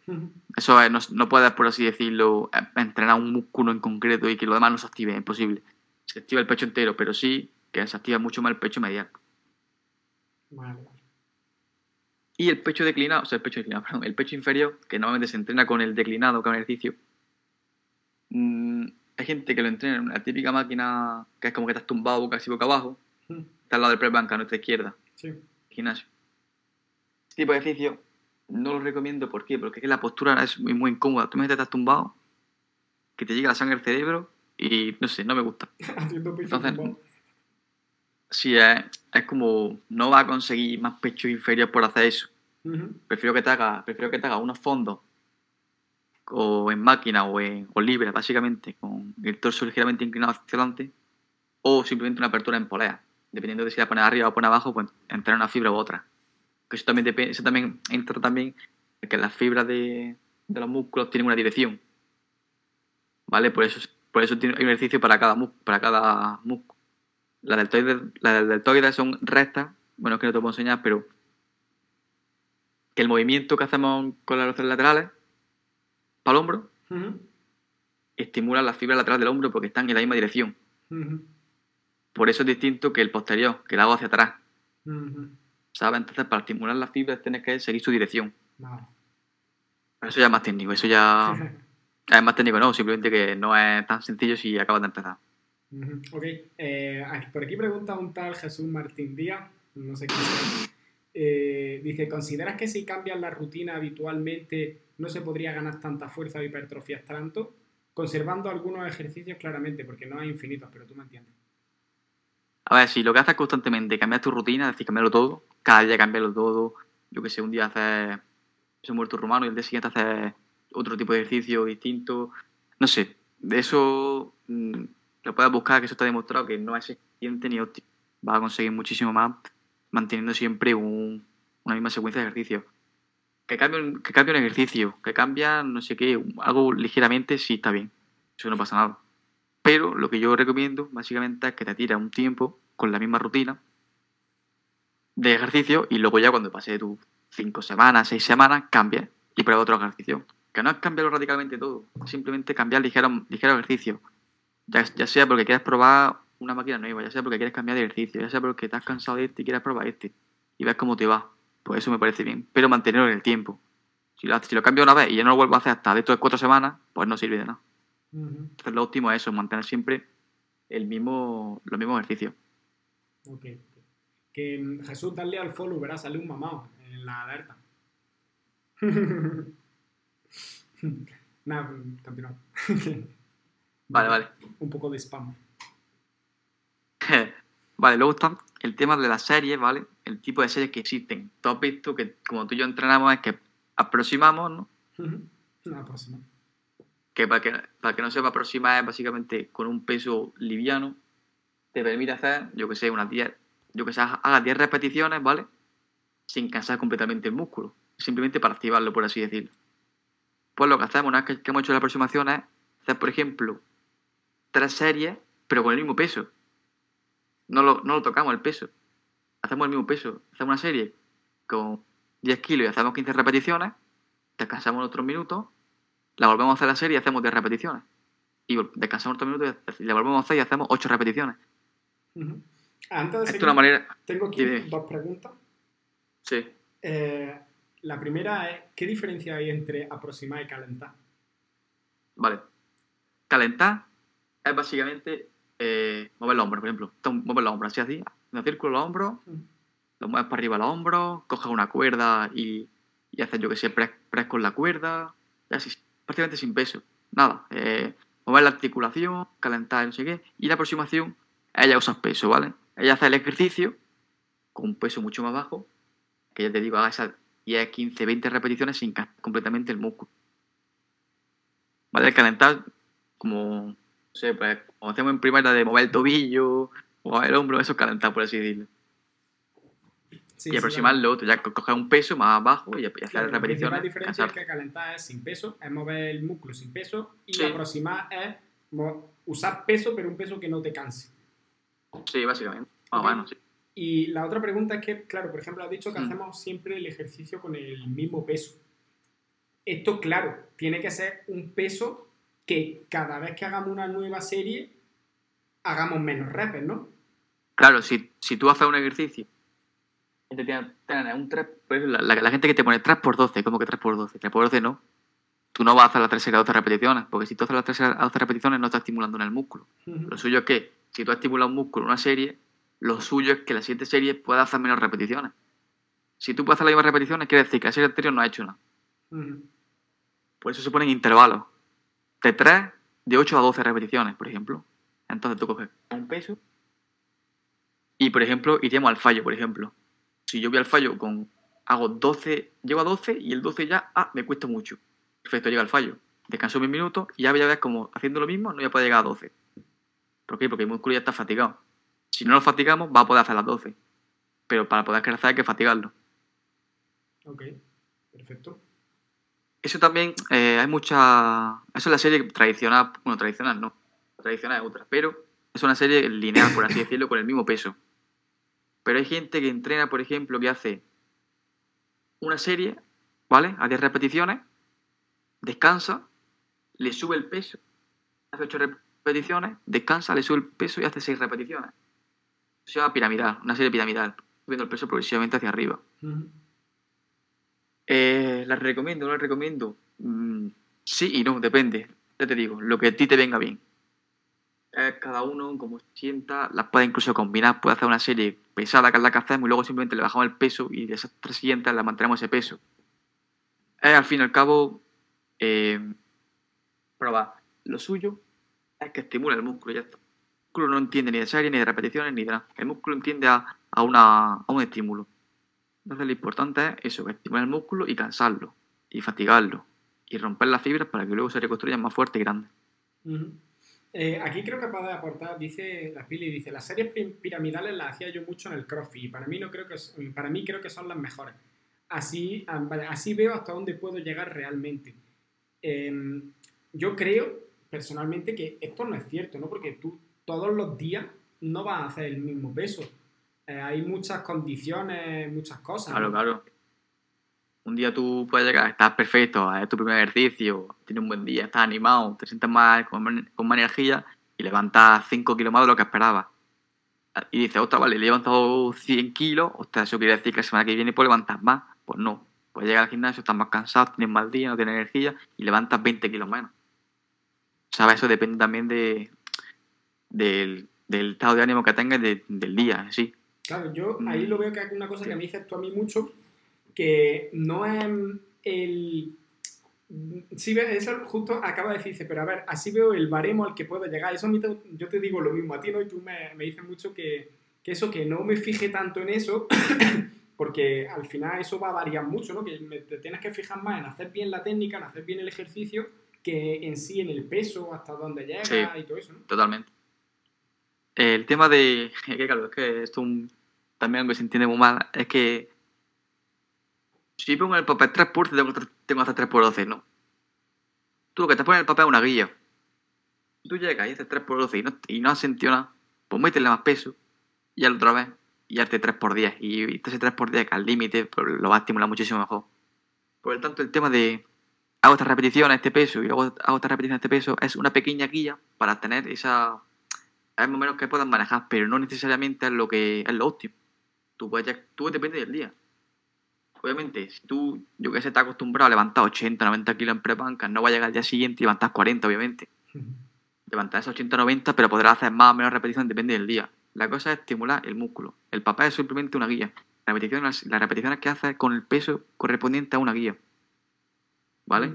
Eso es, no, no puedes, por así decirlo, eh, entrenar un músculo en concreto y que lo demás no se active, es imposible. Se activa el pecho entero, pero sí que se activa mucho más el pecho medial. Vale. Y el pecho declinado, o sea, el pecho declinado, perdón, el pecho inferior, que normalmente se entrena con el declinado, con el ejercicio. mm, hay gente que lo entrena en una típica máquina que es como que estás tumbado boca así boca abajo, está al lado del press banca a nuestra izquierda, Sí. gimnasio. Este tipo de ejercicio no lo recomiendo, ¿por qué? Porque es que la postura es muy, muy incómoda. Tú me estás tumbado, que te llega la sangre al cerebro y no sé, no me gusta. Haciendo pecho Entonces, tumbado. Sí, es, es como no va a conseguir más pecho inferior por hacer eso. Prefiero que te haga, prefiero que te haga unos fondos o en máquina o, en, o libre, básicamente, con el torso ligeramente inclinado hacia adelante, o simplemente una apertura en polea. dependiendo de si la pones arriba o pones abajo, pues entrar una fibra u otra. Eso también, depende, eso también entra también en que las fibras de, de los músculos tienen una dirección. ¿Vale? Por eso, por eso tiene un ejercicio para cada, para cada músculo. Las deltoides, las deltoides son rectas, bueno, es que no te puedo enseñar, pero que el movimiento que hacemos con las luces laterales para el hombro estimula las fibras laterales del hombro porque están en la misma dirección. Por eso es distinto que el posterior, que el hago hacia atrás. ¿Sabes? Entonces, para estimular las fibras tienes que seguir su dirección. Eso ya es más técnico, eso ya es más técnico, no, simplemente que no es tan sencillo si acabas de empezar. Ok, eh, por aquí pregunta un tal Jesús Martín Díaz, no sé quién es. Eh, dice, ¿consideras que si cambias la rutina habitualmente no se podría ganar tanta fuerza o hipertrofias tanto? Conservando algunos ejercicios claramente, porque no hay infinitos, pero tú me entiendes. A ver, si lo que haces constantemente cambias tu rutina, es decir, cambiarlo todo, cada día cambiarlo todo, yo que sé, un día haces un muerto rumano y el día siguiente haces otro tipo de ejercicio distinto, no sé, de eso mm, lo puedes buscar, que eso está demostrado que no es eficiente ni óptimo. Vas a conseguir muchísimo más manteniendo siempre una misma secuencia de ejercicios. Que cambie, que cambie un ejercicio, que cambia no sé qué, algo ligeramente, sí está bien. Eso no pasa nada. Pero lo que yo recomiendo básicamente es que te tires un tiempo con la misma rutina de ejercicio y luego ya cuando pase tus cinco semanas, seis semanas, cambia y prueba otro ejercicio. Que no es cambiarlo radicalmente todo, simplemente cambiar ligero, ligero ejercicio. Ya, ya sea porque quieres probar una máquina nueva, ya sea porque quieres cambiar de ejercicio, ya sea porque estás cansado de este y quieres probar este y ves cómo te va. Pues eso me parece bien, pero mantenerlo en el tiempo. Si lo, si lo cambio una vez y ya no lo vuelvo a hacer hasta dentro de cuatro semanas, pues no sirve de nada. Entonces lo óptimo es eso, mantener siempre el mismo, los mismos ejercicios. Que Jesús, dale al follow, verás, sale un mamado en la alerta. Nada, continúa. vale, vale. Un poco de spam. vale, luego está el tema de las series, ¿vale? El tipo de series que existen. Tú has visto que como tú y yo entrenamos es que aproximamos, ¿no? aproximamos que para, que para que no sepa aproximar es básicamente con un peso liviano, te permite hacer, yo que sé, unas 10, yo que sé, haga 10 repeticiones, ¿vale? Sin cansar completamente el músculo, simplemente para activarlo, por así decirlo. Pues lo que hacemos una vez que, hemos hecho la aproximación es hacer, por ejemplo, tres series, pero con el mismo peso. No lo, no lo tocamos el peso. Hacemos el mismo peso. Hacemos una serie con 10 kilos y hacemos 15 repeticiones, descansamos otros minutos la volvemos a hacer la serie y hacemos 10 repeticiones. Y descansamos otro minuto y la volvemos a hacer y hacemos 8 repeticiones. Antes de seguir, manera... tengo aquí dos preguntas. Sí. Eh, la primera es, ¿qué diferencia hay entre aproximar y calentar? Vale. Calentar es básicamente eh, mover los hombros, por ejemplo. Mover los hombros así, así, en el círculo los hombros, los mueves para arriba los hombros, coges una cuerda y, y haces, yo que sé, press, press con la cuerda, y así prácticamente sin peso. Nada. Eh, mover la articulación, calentar, no sé qué. Y la aproximación, ella usa peso, ¿vale? Ella hace el ejercicio con un peso mucho más bajo, que ya te digo, haga esas 10, 15, 20 repeticiones sin cansar completamente el músculo. ¿Vale? El calentar, como, no sé, pues, como hacemos en primera de mover el tobillo, mover el hombro, eso es calentar, por así decirlo y aproximarlo, otro, ya coger un peso más bajo y, hacer repeticiones. La diferencia es que calentar es sin peso, es mover el músculo sin peso, y aproximar es usar peso, pero un peso que no te canse. Sí, básicamente. Más sí. Y la otra pregunta es que, claro, por ejemplo, has dicho que mm. hacemos siempre el ejercicio con el mismo peso. Esto, claro, tiene que ser un peso que cada vez que hagamos una nueva serie hagamos menos reps, ¿no? Claro, si, si tú haces un ejercicio un 3, pues, la, gente que te pone 3 por 12, como que 3 por 12, 3 por 12 no. Tú no vas a hacer las 3 series a 12 repeticiones, porque si tú haces las 3 series a 12 repeticiones no estás estimulando en el músculo. Lo suyo es que, si tú estimulas un músculo en una serie, lo suyo es que la siguiente serie pueda hacer menos repeticiones. Si tú puedes hacer las mismas repeticiones, quiere decir que la serie anterior no ha hecho nada. Por eso se ponen intervalos. De 3, de 8 a 12 repeticiones, por ejemplo. Entonces tú coges un peso y, por ejemplo, iríamos al fallo, por ejemplo si yo voy al fallo con, hago 12, llego a 12 y el 12 ya, ah, me cuesta mucho. Perfecto, llega al fallo. Descanso 10 minutos y ya voy a ver como haciendo lo mismo no voy a poder llegar a 12. ¿Por qué? Porque el músculo ya está fatigado. Si no lo fatigamos, va a poder hacer las 12. Pero para poder crecer hay que fatigarlo. Ok, perfecto. Eso también, eh, hay mucha... Eso es la serie tradicional, bueno, tradicional no, tradicional es otra, pero es una serie lineal, por así decirlo, con el mismo peso. Pero hay gente que entrena, por ejemplo, que hace una serie, ¿vale? A 10 repeticiones, descansa, le sube el peso, hace 8 repeticiones, descansa, le sube el peso y hace 6 repeticiones. Se llama piramidal, una serie piramidal, subiendo el peso progresivamente hacia arriba. Eh, ¿Las recomiendo? ¿No las recomiendo? Mm, sí y no, depende. Ya te digo, lo que a ti te venga bien. Eh, cada uno, como sienta, las puede incluso combinar. Puede hacer una serie pesada que es la que hacemos y luego simplemente le bajamos el peso y de esas tres siguientes la mantenemos ese peso. Es al fin y al cabo eh, probar. Lo suyo es que estimula el músculo ya está. El músculo no entiende ni de serie, ni de repeticiones, ni de nada. El músculo entiende a, a una, a un estímulo. Entonces lo importante es eso, estimular el músculo y cansarlo, y fatigarlo, y romper las fibras para que luego se reconstruyan más fuerte y grande. Eh, aquí creo que puede aportar, dice la Pili, dice, las series pi- piramidales las hacía yo mucho en el CrossFit y para mí no creo que para mí creo que son las mejores. Así, así veo hasta dónde puedo llegar realmente. Em, yo creo personalmente que esto no es cierto, ¿no? Porque tú todos los días no vas a hacer el mismo peso. Eh, hay muchas condiciones, muchas cosas. Claro, ¿no? claro. Un día tú puedes llegar, estás perfecto, es tu primer ejercicio, tienes un buen día, estás animado, te sientes más, con, más- con más energía y levantas 5 kilos más de lo que esperabas. Y dices, ostras, vale, le he levantado 100 kilos, ostras, eso quiere decir que la semana que viene puedo levantar más. Pues no, puedes llegar al gimnasio, estás más cansado, tienes mal día, no tienes energía y levantas 20 kilos menos. ¿Sabes? Eso depende también de, del, del estado de ánimo que tengas de- del día sí. Claro, yo Mm. ahí lo veo que es una cosa que me dices tú a mí mucho, que no es el... Sí, eso justo acaba de decir, dice, pero a ver, así veo el baremo al que puedo llegar. Eso a mí te- yo te digo lo mismo a ti, ¿no? Y tú me, me dices mucho que, que eso, que no me fije tanto en eso, porque al final eso va a variar mucho, ¿no? Que me- te tienes que fijar más en hacer bien la técnica, en hacer bien el ejercicio, que en sí en el peso, hasta dónde llega Sí. y todo eso, ¿no? Totalmente. El tema de. Que claro, es que esto es un- también algo que se entiende muy mal. Es que. Si pongo en el papel 3 por tengo, tengo hacer 3 por 12, no. Tú lo que te pones en el papel es una guía. Tú llegas y haces 3 por 12 y no, y no has sentido nada, pues métele más peso y al otra vez y hazte 3 por 10. Y, y ese 3 por 10 que al límite pues, lo va a estimular muchísimo mejor. Por lo tanto, el tema de hago estas repeticiones a este peso y luego hago estas repeticiones a este peso es una pequeña guía para tener esa es más o menos que puedas manejar, pero no necesariamente es lo que es lo óptimo. Tú puedes ya- tú depende del día. Obviamente, si tú, yo que sé, estás acostumbrado a levantar 80, 90 kilos en prepancas, no va a llegar al día siguiente y levantar 40, obviamente. Levantar esos 80, 90, pero podrás hacer más o menos repeticiones, depende del día. La cosa es estimular el músculo. El papel es simplemente una guía. Las repeticiones, las repeticiones que haces con el peso correspondiente a una guía. ¿Vale?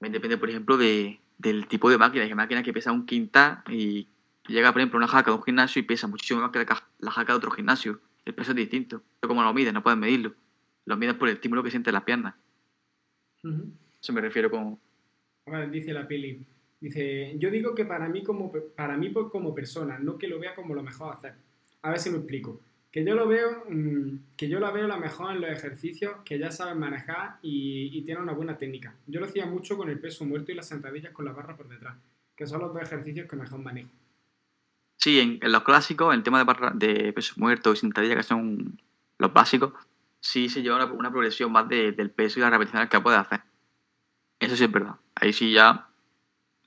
Depende, por ejemplo, de, del tipo de máquina. Hay máquinas que pesan un quintal y llega, por ejemplo, una jaca de un gimnasio y pesa muchísimo más que la, la jaca de otro gimnasio. El peso es distinto. Pero como lo mides, no puedes medirlo. Lo mides por el estímulo que sienten las piernas. Eso me refiero con... A ver, dice la peli. Dice, yo digo que para mí como para mí como persona, no que lo vea como lo mejor hacer. A ver si me explico. Que yo lo veo, mm, que yo la veo la mejor en los ejercicios que ya sabes manejar y, y tiene una buena técnica. Yo lo hacía mucho con el peso muerto y las sentadillas con la barra por detrás, que son los dos ejercicios que mejor manejo. Sí, en, los clásicos, el tema de, barra- de peso muerto y sentadilla, que son los básicos, sí se lleva una, progresión más de- del peso y las repeticiones que puedes hacer. Eso sí es verdad. Ahí sí ya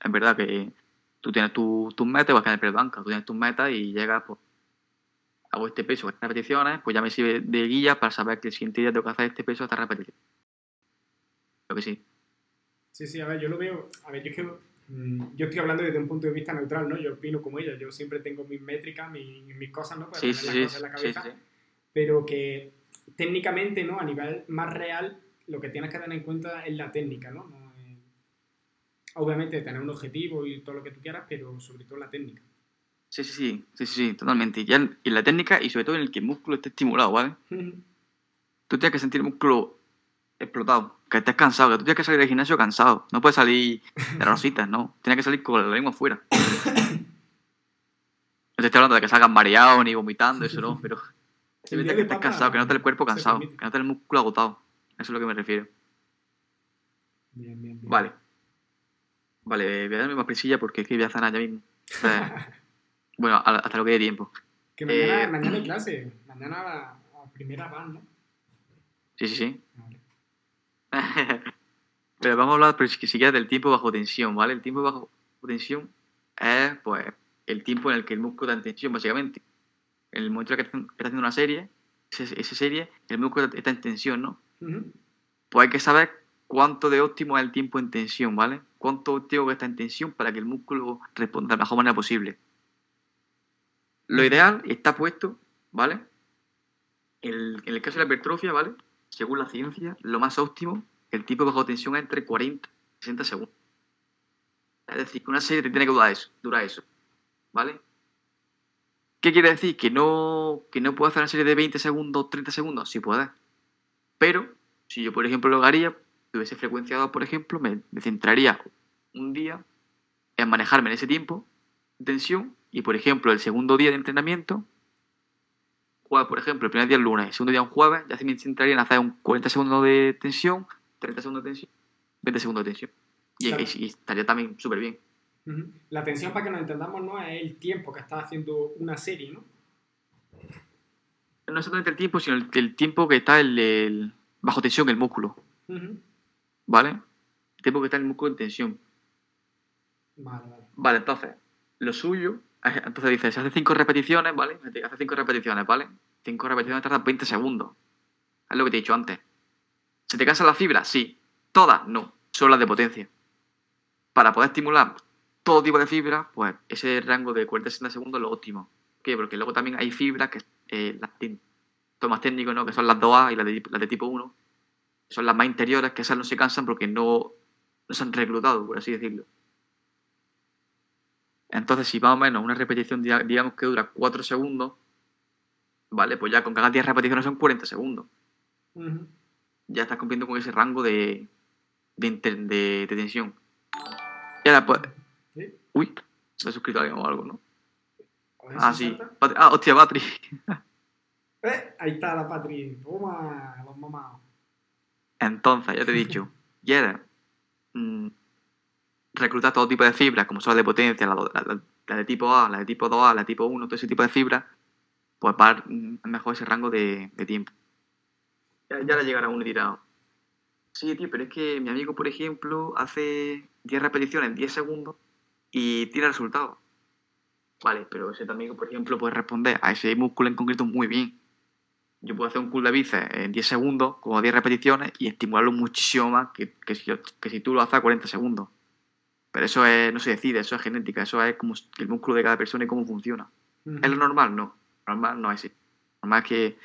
es verdad que tú tienes tu- tus metas, igual que en el banca, tú tienes tus metas y llegas, pues, hago este peso, estas repeticiones, pues ya me sirve de guía para saber que el siguiente día tengo que hacer este peso, esta repetición. Creo que sí. Sí, sí, a ver, yo lo veo, a ver, yo es que mm, yo estoy hablando desde un punto de vista neutral, ¿no? Yo opino como ella, yo siempre tengo mis métricas, mis, mis cosas, ¿no? Para Sí, tener sí, las sí, cosas en la sí, cabeza. sí, sí. pero que técnicamente, ¿no? A nivel más real, lo que tienes que tener en cuenta es la técnica, ¿no? Obviamente tener un objetivo y todo lo que tú quieras, pero sobre todo la técnica. Sí, sí, sí, sí, sí, sí, totalmente. Y ya en, en la técnica y sobre todo en el que el músculo esté estimulado, ¿vale? Tú tienes que sentir el músculo explotado, que estés cansado, que tú tienes que salir del gimnasio cansado. No puedes salir de rositas, no. Tienes que salir con la lengua afuera. No te estoy hablando de que salgas mareado ni vomitando, eso no, pero que estés cansado, que notes el cuerpo cansado, que notes el músculo agotado. Eso es a lo que me refiero. Bien, bien, bien. Vale. Vale, voy a darme más prisilla porque es que voy a cenar ya mismo. Bueno, a- hasta lo que dé tiempo. Que mañana, Eh, mañana hay clase. Mañana a, a primera van, ¿no? Sí, sí, sí. Vale. Pero vamos a hablar, pero si quieres, del tiempo bajo tensión, ¿vale? El tiempo bajo tensión es, pues, el tiempo en el que el músculo está en tensión, básicamente. En el momento en el que estás haciendo una serie, esa serie, el músculo está en tensión, ¿no? Pues hay que saber cuánto de óptimo es el tiempo en tensión, ¿vale? Cuánto óptimo que está en tensión para que el músculo responda de la mejor manera posible. Lo ideal está puesto, ¿vale? El- en el caso de la hipertrofia, ¿vale? Según la ciencia, lo más óptimo, el tiempo bajo tensión es entre 40 y 60 segundos. Es decir, que una serie te tiene que durar eso, eso, ¿vale? ¿Qué quiere decir? ¿Que no, que no puedo hacer una serie de 20 segundos, 30 segundos? Sí puedes. Pero, si yo, por ejemplo, lo haría, tuviese frecuencia 2, por ejemplo, me, me centraría un día en manejarme en ese tiempo tensión y, por ejemplo, el segundo día de entrenamiento, jueves, por ejemplo, el primer día el lunes, el segundo día un jueves, ya se me centraría en hacer un 40 segundos de tensión, 30 segundos de tensión, 20 segundos de tensión. Y, Claro. y- y estaría también súper bien. La tensión, para que nos entendamos, no es el tiempo que estás haciendo una serie, ¿no? No solamente el tiempo, sino el, el tiempo que está el, el- bajo tensión el músculo. ¿vale? El tiempo que está el músculo en tensión. Vale, vale. Vale, entonces, lo suyo, entonces dice, se hace 5 repeticiones, ¿vale? Hace 5 repeticiones, ¿vale? 5 repeticiones tardan 20 segundos. Es lo que te he dicho antes. ¿Se te cansan las fibras? Sí. ¿Todas? No. Solo las de potencia. Para poder estimular todo tipo de fibras, pues ese rango de 40-60 segundos es lo óptimo. ¿Por qué? Porque luego también hay fibras que, eh, las tin- esto es más técnico, ¿no? Que son las 2A y las de, las de tipo 1. Son las más interiores, que esas no se cansan porque no, no se han reclutado, por así decirlo. Entonces, si más o menos una repetición, diga- digamos que dura 4 segundos, ¿vale? Pues ya con cada 10 repeticiones son 40 segundos. Ya estás cumpliendo con ese rango de, de, inter- de- de tensión. Y ahora, pues. ¿Sí? Uy, se ha suscrito alguien o algo, ¿no? Ah, sí. Patri- Ah, hostia, Patri. Eh, ahí está la Patri. Toma, los mamados. Entonces, ya te he dicho, quieres mm, reclutar todo tipo de fibras, como son las de potencia, la, de tipo A, la de tipo 2A, la de tipo 1, todo ese tipo de fibras, pues va a- mm, es mejor ese rango de, tiempo. Ya, ya le llegará uno y dirá, sí, tío, pero es que mi amigo, por ejemplo, hace 10 repeticiones en 10 segundos y tiene resultados. Vale, pero ese amigo, por ejemplo, puede responder a ese músculo en concreto muy bien. Yo puedo hacer un curl de bíceps en 10 segundos, como 10 repeticiones, y estimularlo muchísimo más que, si, que si tú lo haces a 40 segundos. Pero eso es, no se decide, eso es genética, eso es como el músculo de cada persona y cómo funciona. ¿Es lo normal? No. Lo normal no es así. Lo normal es que,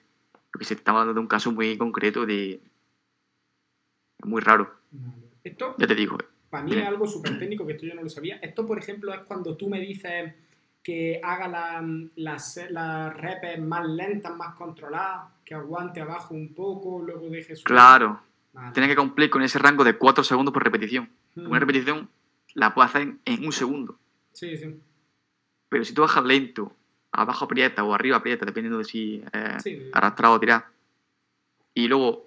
que se estamos hablando de un caso muy concreto de... muy raro. Esto, ya te digo. para mí es algo súper técnico que esto yo no lo sabía. Esto, por ejemplo, es cuando tú me dices que haga la- las, las repes más lentas, más controladas, que aguante abajo un poco, luego deje subir. Claro, Vale. tienes que cumplir con ese rango de 4 segundos por repetición. Una repetición la puedes hacer en, en un segundo. Sí, sí. Pero si tú bajas lento, abajo aprieta o arriba aprieta, dependiendo de si eh, Sí. arrastrado o tirado, y luego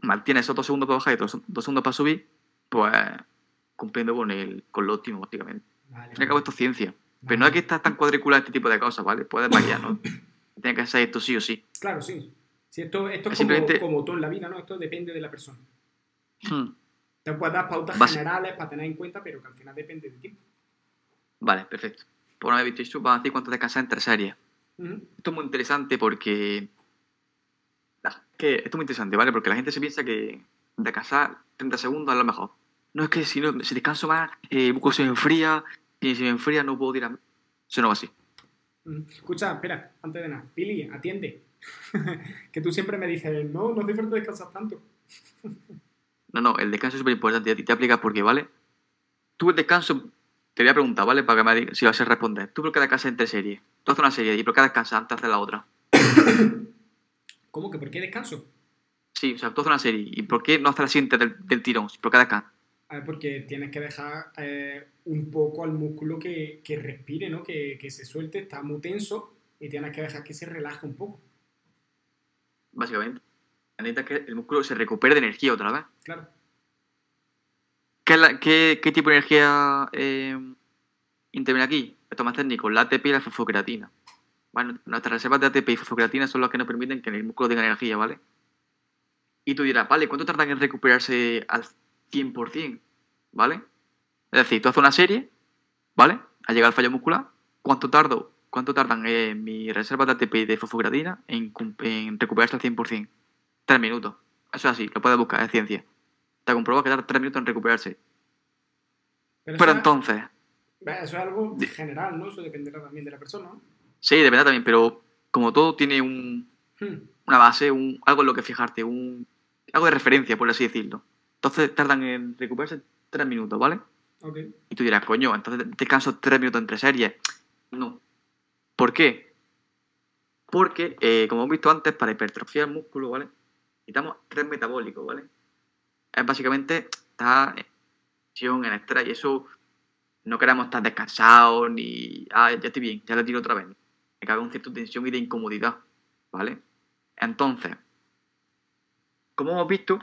mantienes esos dos segundos para bajar y dos, dos segundos para subir, pues cumpliendo con, el, con lo óptimo, básicamente. Vale, Al fin cabo, esto es ciencia. Pero no Vale. es que estás tan cuadriculado este tipo de cosas, ¿vale? Puedes variar, ¿no? Tiene que ser esto sí o sí. Claro, sí. Sí, esto, esto es Es simplemente- como, como todo en la vida, ¿no? Esto depende de la persona. Hmm. Te puedes dar pautas generales para tener en cuenta, pero que al final depende de ti. Vale, perfecto. Por una vez visto esto, vamos a decir cuánto descansas entre series. Ujú. Esto es muy interesante porque. Que esto es muy interesante, ¿vale? Porque la gente se piensa que descansar 30 segundos es lo mejor. No es que si, no, si descanso más, eh, músculo se me enfría, y si me enfría no puedo tirar. Eso no va así. Escucha, espera, antes de nada. Pili, atiende. que tú siempre me dices, no, no hace falta descansar tanto. No, no, el descanso es súper importante y a ti te aplica porque, ¿vale? Tú el descanso, te voy a preguntar, ¿vale? Para que me digas si vas a responder. ¿Tú por qué descansas entre series? Tú haces una serie y por qué descansas antes de hacer la otra? ¿Cómo que por qué descanso? Sí, o sea, tú haces una serie y por qué no haces la siguiente del, del tirón? ¿Por qué descansas? A ver, porque tienes que dejar eh, un poco al músculo que, que respire, ¿no? Que, que se suelte, está muy tenso y tienes que dejar que se relaje un poco. Básicamente. Necesitas que el músculo se recupere de energía otra vez. Claro. ¿Qué, es la- qué- qué tipo de energía eh, interviene aquí? Esto es más técnico, la ATP y la fosfocreatina. Bueno, nuestras reservas de ATP y fosfocreatina son las que nos permiten que el músculo tenga energía, ¿vale? Y tú dirás, vale, ¿cuánto tardan en recuperarse al 100%? ¿Vale? Es decir, tú haces una serie, ¿vale? A llegar al fallo muscular, ¿cuánto tardo? ¿Cuánto tardan eh, mis reservas de ATP y de fosfocreatina en, en recuperarse al 100%? Tres minutos. Eso es así, lo puedes buscar, es ciencia. Te comprobado que tarda tres minutos en recuperarse. Pero, entonces, es, eso es algo general, ¿no? Eso dependerá también de la persona, sí, de verdad también, pero como todo tiene un, Hmm. una base, un, algo en lo que fijarte, un, algo de referencia, por así decirlo. Entonces tardan en recuperarse tres minutos, ¿vale? Y tú dirás, coño, entonces descanso tres minutos entre series. No. ¿Por qué? Porque, eh, como hemos visto antes, para hipertrofiar el músculo, ¿vale? Necesitamos tres metabólicos, ¿vale? Es básicamente estar en tensión, en estrés, y eso no queremos estar descansados ni. Ah, ya estoy bien, ya lo tiro otra vez. Me cabe un cierto tensión y de incomodidad, ¿vale? Entonces, como hemos visto,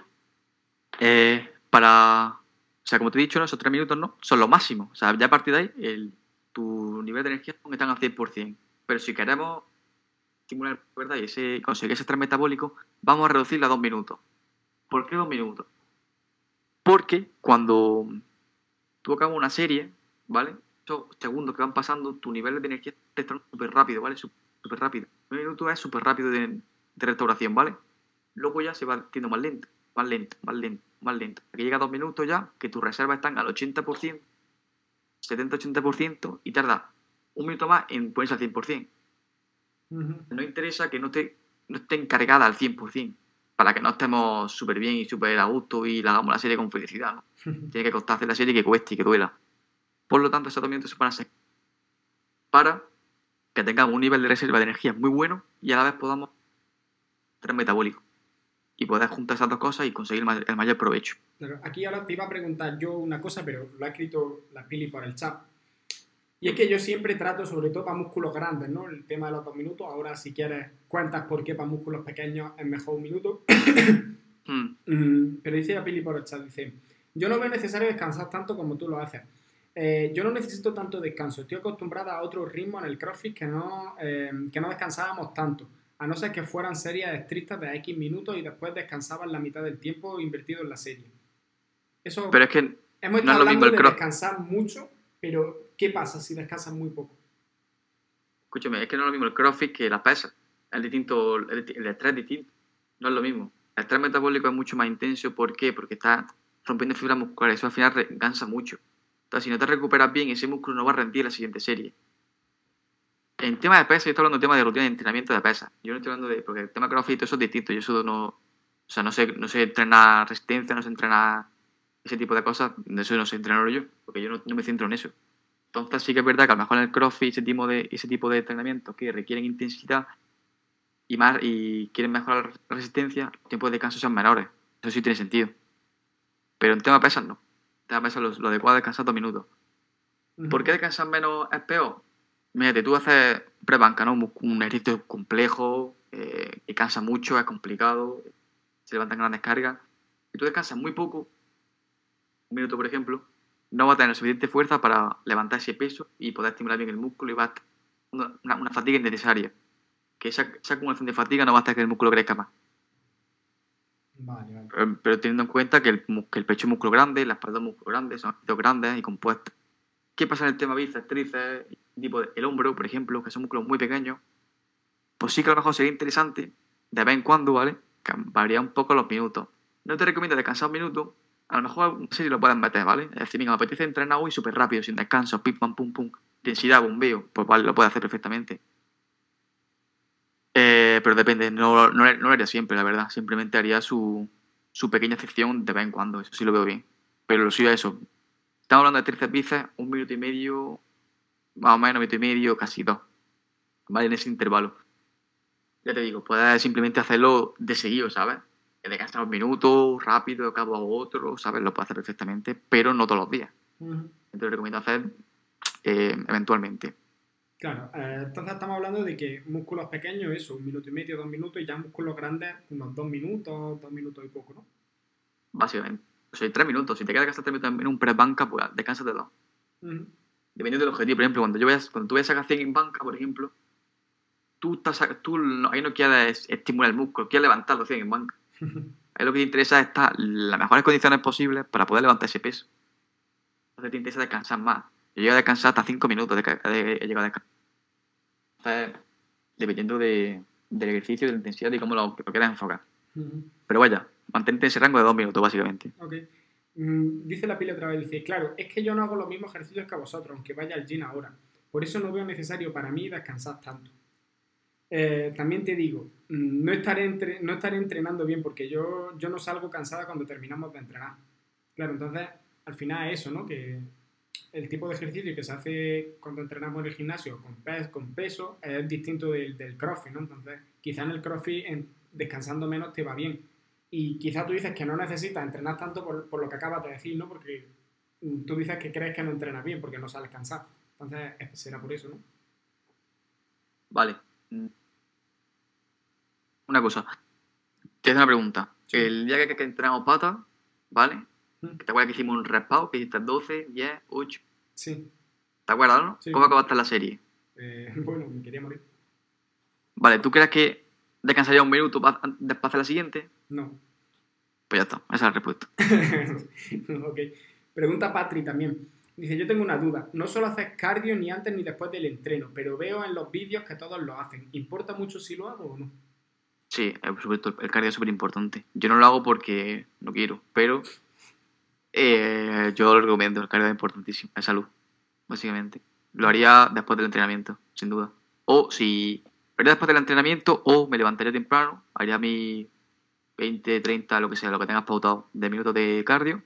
eh, para. O sea, como te he dicho, esos tres minutos no son lo máximo. O sea, ya a partir de ahí, tu nivel de energía están al 100%. Pero si queremos estimular, ¿verdad? Y ese, conseguir ese estrés metabólico, vamos a reducirlo a dos minutos. ¿Por qué dos minutos? Porque cuando tú acabas una serie, ¿vale? Segundos que van pasando, tu nivel de energía está súper rápido, ¿vale? Súper rápido. Un minuto es súper rápido de, restauración, ¿vale? Luego ya se va haciendo más lento, más lento, más lento, más lento. Que llega dos minutos ya, que tus reservas están al 80%, 70-80% y tarda un minuto más en ponerse al 100%. No interesa que no esté, no esté encargada al 100%, para que no estemos súper bien y súper a gusto y la hagamos la serie con felicidad, ¿no? Tiene que costar hacer la serie que cueste y que duela. Por lo tanto, esos minutos se van a ser para que tengamos un nivel de reserva de energía muy bueno y a la vez podamos tener metabólico y poder juntar esas dos cosas y conseguir el ma- el mayor provecho. Claro, aquí ahora te iba a preguntar yo una cosa, pero lo ha escrito la Pili por el chat. Y es que yo siempre trato, sobre todo para músculos grandes, ¿no? El tema de los dos minutos. Ahora, si quieres, cuentas por qué para músculos pequeños es mejor un minuto. Mm, Mm, pero dice la Pili por el chat, dice, yo no veo necesario descansar tanto como tú lo haces. Eh, yo no necesito tanto descanso. Estoy acostumbrada a otro ritmo en el CrossFit que no, eh, que no descansábamos tanto. A no ser que fueran series estrictas de X minutos y después descansaban la mitad del tiempo invertido en la serie. Eso Pero es que hemos no estado es lo hablando mismo el de descansar mucho, pero ¿qué pasa si descansas muy poco? Escúchame, es que no es lo mismo el crossfit que las pesas. Es distinto, el, el estrés es distinto. No es lo mismo. El estrés metabólico es mucho más intenso. ¿Por qué? Porque estás rompiendo fibras musculares. Eso al final cansa mucho. Entonces, si no te recuperas bien, ese músculo no va a rendir en la siguiente serie. En tema de pesas, yo estoy hablando de tema de rutina de entrenamiento de pesas. Yo no estoy hablando de. Porque el tema crossfit, todo eso es distinto. Yo eso no. O sea, no sé, no sé entrenar resistencia, no sé entrenar ese tipo de cosas. De eso no sé entrenarlo yo. Porque yo no me centro en eso. Entonces sí que es verdad que a lo mejor en el CrossFit ese tipo de, ese tipo de entrenamientos que requieren intensidad y más y quieren mejorar la resistencia, los tiempos de descanso sean menores. Eso sí tiene sentido. Pero en tema de pesas no. En tema de pesas lo, lo adecuado es descansar dos minutos. ¿Por qué descansar menos es peor? Mírate, tú haces pre-banca, ¿no? Un, un ejercicio complejo, eh, que cansa mucho, es complicado, se levantan grandes cargas. Si tú descansas muy poco, un minuto por ejemplo, no va a tener suficiente fuerza para levantar ese peso y poder estimular bien el músculo y va a estar una, fatiga innecesaria. Que esa, esa acumulación de fatiga no va a hacer que el músculo crezca más. Vale, vale. Pero, pero teniendo en cuenta que el, mu- que el pecho es músculo grande, la espalda es músculo grande, son ejercicios grandes y compuestos. ¿Qué pasa en el tema bíceps, tríceps, tipo de- el hombro, por ejemplo, que son músculos muy pequeños? Pues sí que a lo mejor sería interesante, de vez en cuando, ¿vale? Que variar un poco los minutos. No te recomiendo descansar un minuto, a lo mejor sí lo puedes meter, ¿vale? Es decir, venga, me apetece entrenar hoy súper rápido, sin descanso, pim, pam, pum, pum, intensidad, bombeo, pues vale, lo puedes hacer perfectamente. Eh, pero depende, no, no, no lo haría siempre, la verdad. Simplemente haría su, su pequeña excepción de vez en cuando, eso sí lo veo bien. Pero lo suyo es eso. Estamos hablando de tríceps bíceps, un minuto y medio, más o menos, minuto y medio, casi dos. ¿Vale? En ese intervalo. Ya te digo, puedes simplemente hacerlo de seguido, ¿sabes? Descansar un minuto, rápido, acabo a otro, ¿sabes? Lo puedo hacer perfectamente, pero no todos los días. Ujú. Entonces recomiendo hacer eh, eventualmente. Claro, eh, entonces estamos hablando de que músculos pequeños, eso, un minuto y medio, dos minutos, y ya músculos grandes, unos dos minutos, dos minutos y poco, ¿no? Básicamente. O sea, tres minutos. Si te quedas gastar tres minutos en un press banca, pues descansas de dos. Ujú. Dependiendo del objetivo. Por ejemplo, cuando, yo vayas, cuando tú vayas a sacar 100 en banca, por ejemplo, tú, estás, tú no- ahí no quieres estimular el músculo, quieres levantar los 100 en banca. Ahí lo que te interesa es estar en las mejores condiciones posibles para poder levantar ese peso. Entonces te interesa descansar más. Yo llego a descansar hasta 5 minutos de, de, he llegado a descansar. Entonces, dependiendo de, del ejercicio, de la intensidad y cómo lo, lo quieras enfocar. Pero vaya, mantente en ese rango de 2 minutos, básicamente. Ok. Mm, dice la pila otra vez, dice, claro, es que yo no hago los mismos ejercicios que vosotros, aunque vaya al gym ahora. Por eso no veo necesario para mí descansar tanto. Eh, también te digo, mm, no estaré, entre- no estaré entrenando bien porque yo, yo no salgo cansada cuando terminamos de entrenar. Claro, entonces al final es eso, ¿no? Que el tipo de ejercicio que se hace cuando entrenamos en el gimnasio con, pes- con peso es distinto del, del crossfit, ¿no? Entonces quizá en el crossfit en- descansando menos te va bien. Y quizá tú dices que no necesitas entrenar tanto por, por lo que acabas de decir, ¿no? Porque mm, tú dices que crees que no entrenas bien porque no sales cansado. Entonces será por eso, ¿no? Vale. Mm. Una cosa. Te hago una pregunta. Sí. El día que, que entrenamos patas, ¿vale? Mm. ¿Te acuerdas que hicimos un respao? Que hiciste 12, 10, 8. Sí. ¿Te acuerdas, no? Sí. ¿Cómo acabaste la serie? Eh, bueno, me quería morir. Vale, ¿tú crees que descansaría un minuto después de la siguiente? No. Pues ya está, esa es la respuesta. ok. Pregunta Patri también. Dice, yo tengo una duda. No solo haces cardio ni antes ni después del entreno, pero veo en los vídeos que todos lo hacen. ¿Importa mucho si lo hago o no? Sí, eh, por supuesto, el cardio es súper importante. Yo no lo hago porque no quiero, pero eh, yo lo recomiendo. El cardio es importantísimo, es salud, básicamente. Lo haría después del entrenamiento, sin duda. O si haría después del entrenamiento, o me levantaría temprano, haría mi 20, 30, lo que sea, lo que tengas pautado de minutos de cardio.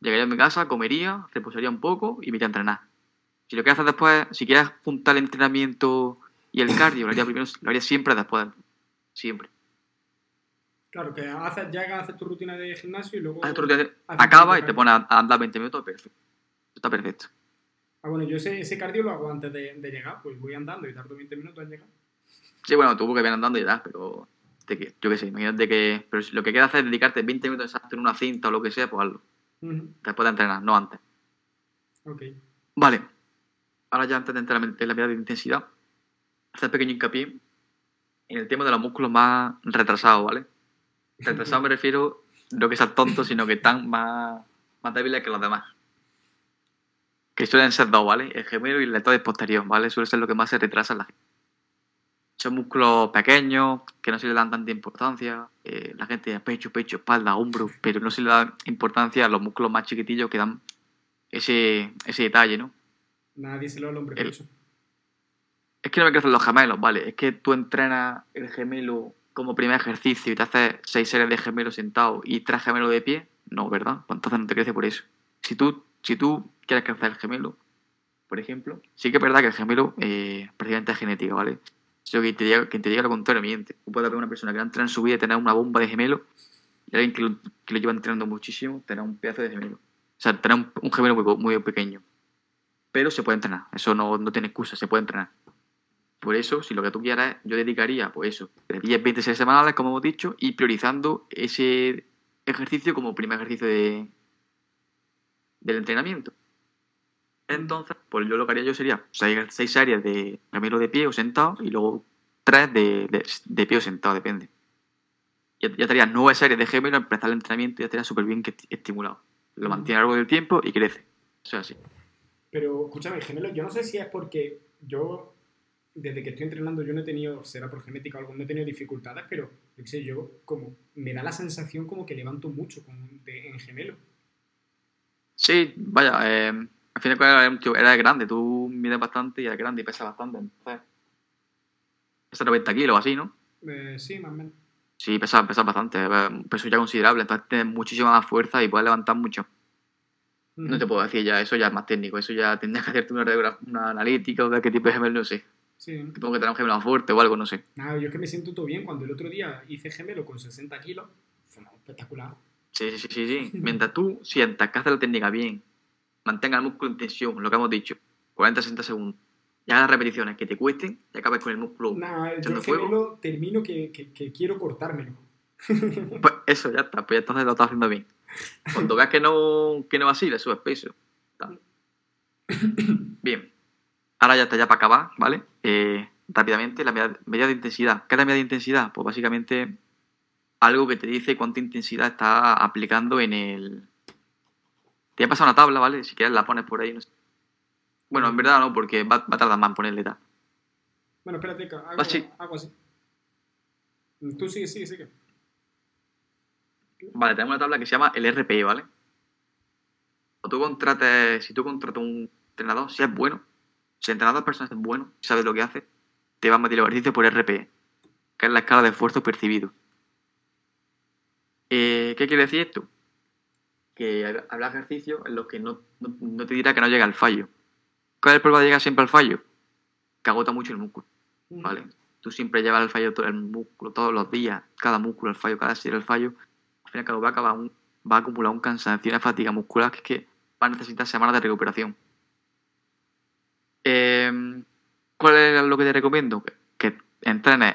Llegaría a mi casa, comería, reposaría un poco y me iría a entrenar. Si lo quieres hacer después, si quieres juntar el entrenamiento y el cardio, lo haría primero, lo haría siempre después. Siempre. Claro, que haces, llegas, haces tu rutina de gimnasio y luego... Haces tu rutina, acaba y te pones a andar 20 minutos, perfecto. Está perfecto. Ah, bueno, yo ese, ese cardio lo hago antes de, de llegar, pues voy andando y tardo 20 minutos en llegar. Sí, bueno, tú que vienes andando y tal, pero yo qué sé, imagínate que. Pero si lo que quieres hacer es dedicarte 20 minutos exactos en una cinta o lo que sea, pues hazlo. Después de entrenar, no antes. Ok. Vale. Ahora ya antes de entrar en la medida de intensidad, hacer pequeño hincapié en el tema de los músculos más retrasados, ¿vale? Retrasados me refiero no que sean tontos, sino que están más, más débiles que los demás. Que suelen ser dos, ¿vale? El gemelo y el deltoides posterior, ¿vale? Suele ser lo que más se retrasa en la gente. Son músculos pequeños, que no se le dan tanta importancia. eh, la gente pecho, pecho, espalda, hombro, pero no se le da importancia a los músculos más chiquitillos que dan ese, ese detalle, ¿no? Nadie se lo al hombre El- pecho. Es que no me crecen los gemelos, ¿vale? Es que tú entrenas el gemelo como primer ejercicio y te haces seis series de gemelos sentados y tres gemelos de pie. No, ¿verdad? Pues entonces no te crece por eso. Si tú, si tú quieres crecer el gemelo, por ejemplo, sí que es verdad que el gemelo eh, prácticamente es genética, ¿vale? Si que te diga, quien te diga lo contrario miente. Tú puedes ver una persona que va a entrenar en su vida y tener una bomba de gemelo y alguien que lo, lleva entrenando muchísimo tener un pedazo de gemelo. O sea, tener un, gemelo muy, muy pequeño. Pero se puede entrenar. Eso no, no tiene excusa, se puede entrenar. Por eso, si lo que tú quieras, yo dedicaría, pues eso, de 10, 20 series semanales, como hemos dicho, y priorizando ese ejercicio como primer ejercicio de, del entrenamiento. Entonces, pues yo lo que haría yo sería 6, series de gemelo de pie o sentado y luego 3 de, de, de pie o sentado, depende. Ya, ya estaría 9 series de gemelo, empezar el entrenamiento y ya estaría súper bien que- estimulado. Lo mantiene a lo largo del tiempo y crece. Eso es así. Pero escúchame, el gemelo, yo no sé si es porque yo, desde que estoy entrenando, yo no he tenido, será por genética o algo, no he tenido dificultades, pero yo qué sé, yo como, me da la sensación como que levanto mucho con, de- en gemelo. Sí, vaya, eh, al final era, un tío- era grande, tú mides bastante y eres grande y pesas bastante, entonces. Pesa 90 kilos así, ¿no? Eh, sí, más o menos. Sí, pesas, pesas bastante, eh, peso ya considerable, entonces tienes muchísima más fuerza y puedes levantar mucho. No te puedo decir ya, eso ya es más técnico, eso ya tendrías que hacerte una, una analítica o ver qué tipo de gemelo, no sé. Sí. Tengo que tener un gemelo más fuerte o algo, no sé. Nada, yo es que me siento todo bien. Cuando el otro día hice gemelo con 60 kilos, Suena espectacular. Sí, sí, sí, sí, sí. Mientras tú sientas que haces la técnica bien, mantenga el músculo en tensión, lo que hemos dicho, 40-60 segundos, y hagas repeticiones que te cuesten y acabes con el músculo Nah, yo gemelo termino que, que, que quiero cortármelo. pues eso, ya está, pues entonces lo estás haciendo bien. Cuando veas que no, que no va así, le subes peso. Bien. Ahora ya está, ya para acabar, ¿vale? Eh, rápidamente, la medida, medida de intensidad. ¿Qué es la medida de intensidad? Pues básicamente algo que te dice cuánta intensidad está aplicando en el... Te voy a pasar una tabla, ¿vale? Si quieres la pones por ahí. no sé. Bueno, en verdad no, porque va, va a tardar más en ponerle tal. Bueno, espérate, hago, Ah, sí. hago así. Tú sigue, sigue, sigue. Vale, tenemos una tabla que se llama el RPE, ¿vale? O tú contrates, si tú contratas un entrenador, si es bueno, si el entrenador personal es bueno, sabe lo que hace, te va a meter el ejercicio por RPE, que es la escala de esfuerzo percibido. Eh, ¿Qué quiere decir esto? Que hab- habrá ejercicios en los que no, no- no te dirá que no llega al fallo. ¿Cuál es el problema de llegar siempre al fallo? Que agota mucho el músculo. ¿vale? Tú siempre llevas el fallo todo el músculo todos los días, cada músculo el fallo, cada serie el fallo. Al final, cada va a acabar un- va a acumular un cansancio, una fatiga muscular que es que va a necesitar semanas de recuperación. Eh, ¿Cuál es lo que te recomiendo? Que, que entrenes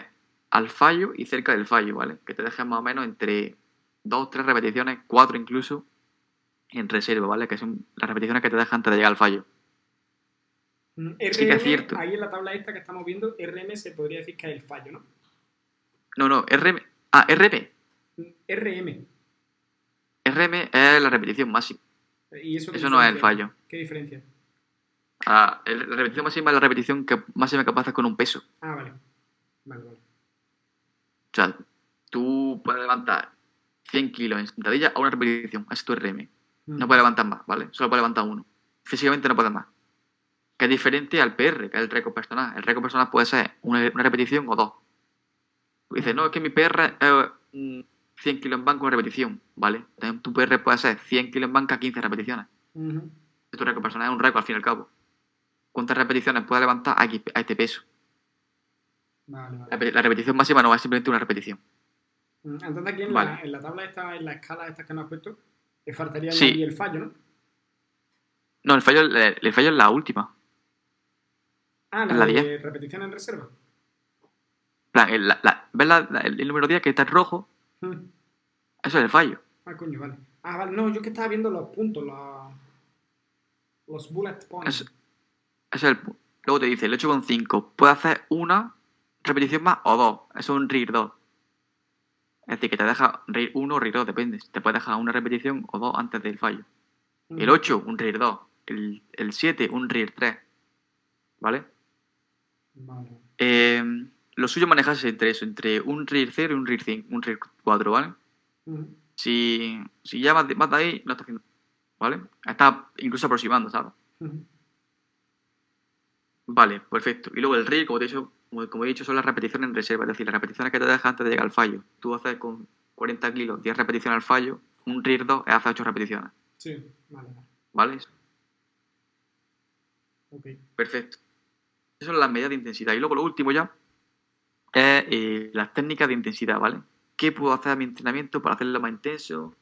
al fallo y cerca del fallo, ¿vale? Que te dejes más o menos entre dos, tres repeticiones, cuatro incluso, en reserva, ¿vale? Que son las repeticiones que te dejan antes de llegar al fallo. Mm, Sí que es RM, cierto. Ahí en la tabla esta que estamos viendo, RM se podría decir que es el fallo, ¿no? No, no, RM. Ah, RP. Mm, RM. RM es la repetición máxima. ¿Y eso, Eso no es el fallo. ¿Qué diferencia? Ah, el- la repetición máxima es la repetición que, máxima que hacer con un peso. Ah, vale. Vale, vale. O sea, tú puedes levantar 100 kilos en sentadilla a una repetición. Ese es tu RM. Mm. No puedes levantar más, ¿vale? Solo puedes levantar uno. Físicamente no puedes más. Que es diferente al PR, que es el récord personal. El récord personal puede ser una, una repetición o dos. Dices, no, es que mi PR es mm, 100 kilos en banca una repetición, ¿vale? Entonces, tu PR puede ser 100 kilos en banca 15 repeticiones. Ujú. Es tu récord personal, es un récord al fin y al cabo. ¿Cuántas repeticiones puedes levantar a, este peso? Vale, La, vale. la repetición máxima no es simplemente una repetición. Mm, Entonces aquí en, Vale. la, en la tabla esta, en la escala esta que nos has puesto, le faltaría Sí. el fallo, ¿no? No, el fallo, el, el fallo es la última. Ah, la, la de repetición en reserva. En plan, el, la- la- ¿Ves el, número 10 que está en rojo? Mm. Eso es el fallo. Ah, coño, vale. Ah, vale, no, yo que estaba viendo los puntos, los, los bullet points. Eso, eso es el Luego te dice, el 8,5 puede hacer una repetición más o dos. Eso es un RIR 2. Es decir, que te deja RIR 1 o RIR 2, depende. Te puede dejar una repetición o dos antes del fallo. Mm. El 8, un RIR 2. El, el 7, un RIR 3. ¿Vale? Vale. Eh, lo suyo manejarse entre eso, entre un RIR 0 y un RIR 5, un RIR 4, ¿vale? Ujú. Si, si ya vas de, vas de ahí, no está haciendo. ¿Vale? Está incluso aproximando, ¿sabes? Ujú. Vale, perfecto. Y luego el RIR, como, te he dicho, como, como he dicho, son las repeticiones en reserva, es decir, las repeticiones que te dejan antes de llegar al fallo. Tú haces con 40 kilos 10 repeticiones al fallo, un RIR 2 es hacer 8 repeticiones. Sí, vale, vale. ¿Vale? Ok. Perfecto. Esas son las medidas de intensidad. Y luego lo último ya es eh, las técnicas de intensidad, ¿vale? ¿Qué puedo hacer a mi entrenamiento para hacerlo más intenso?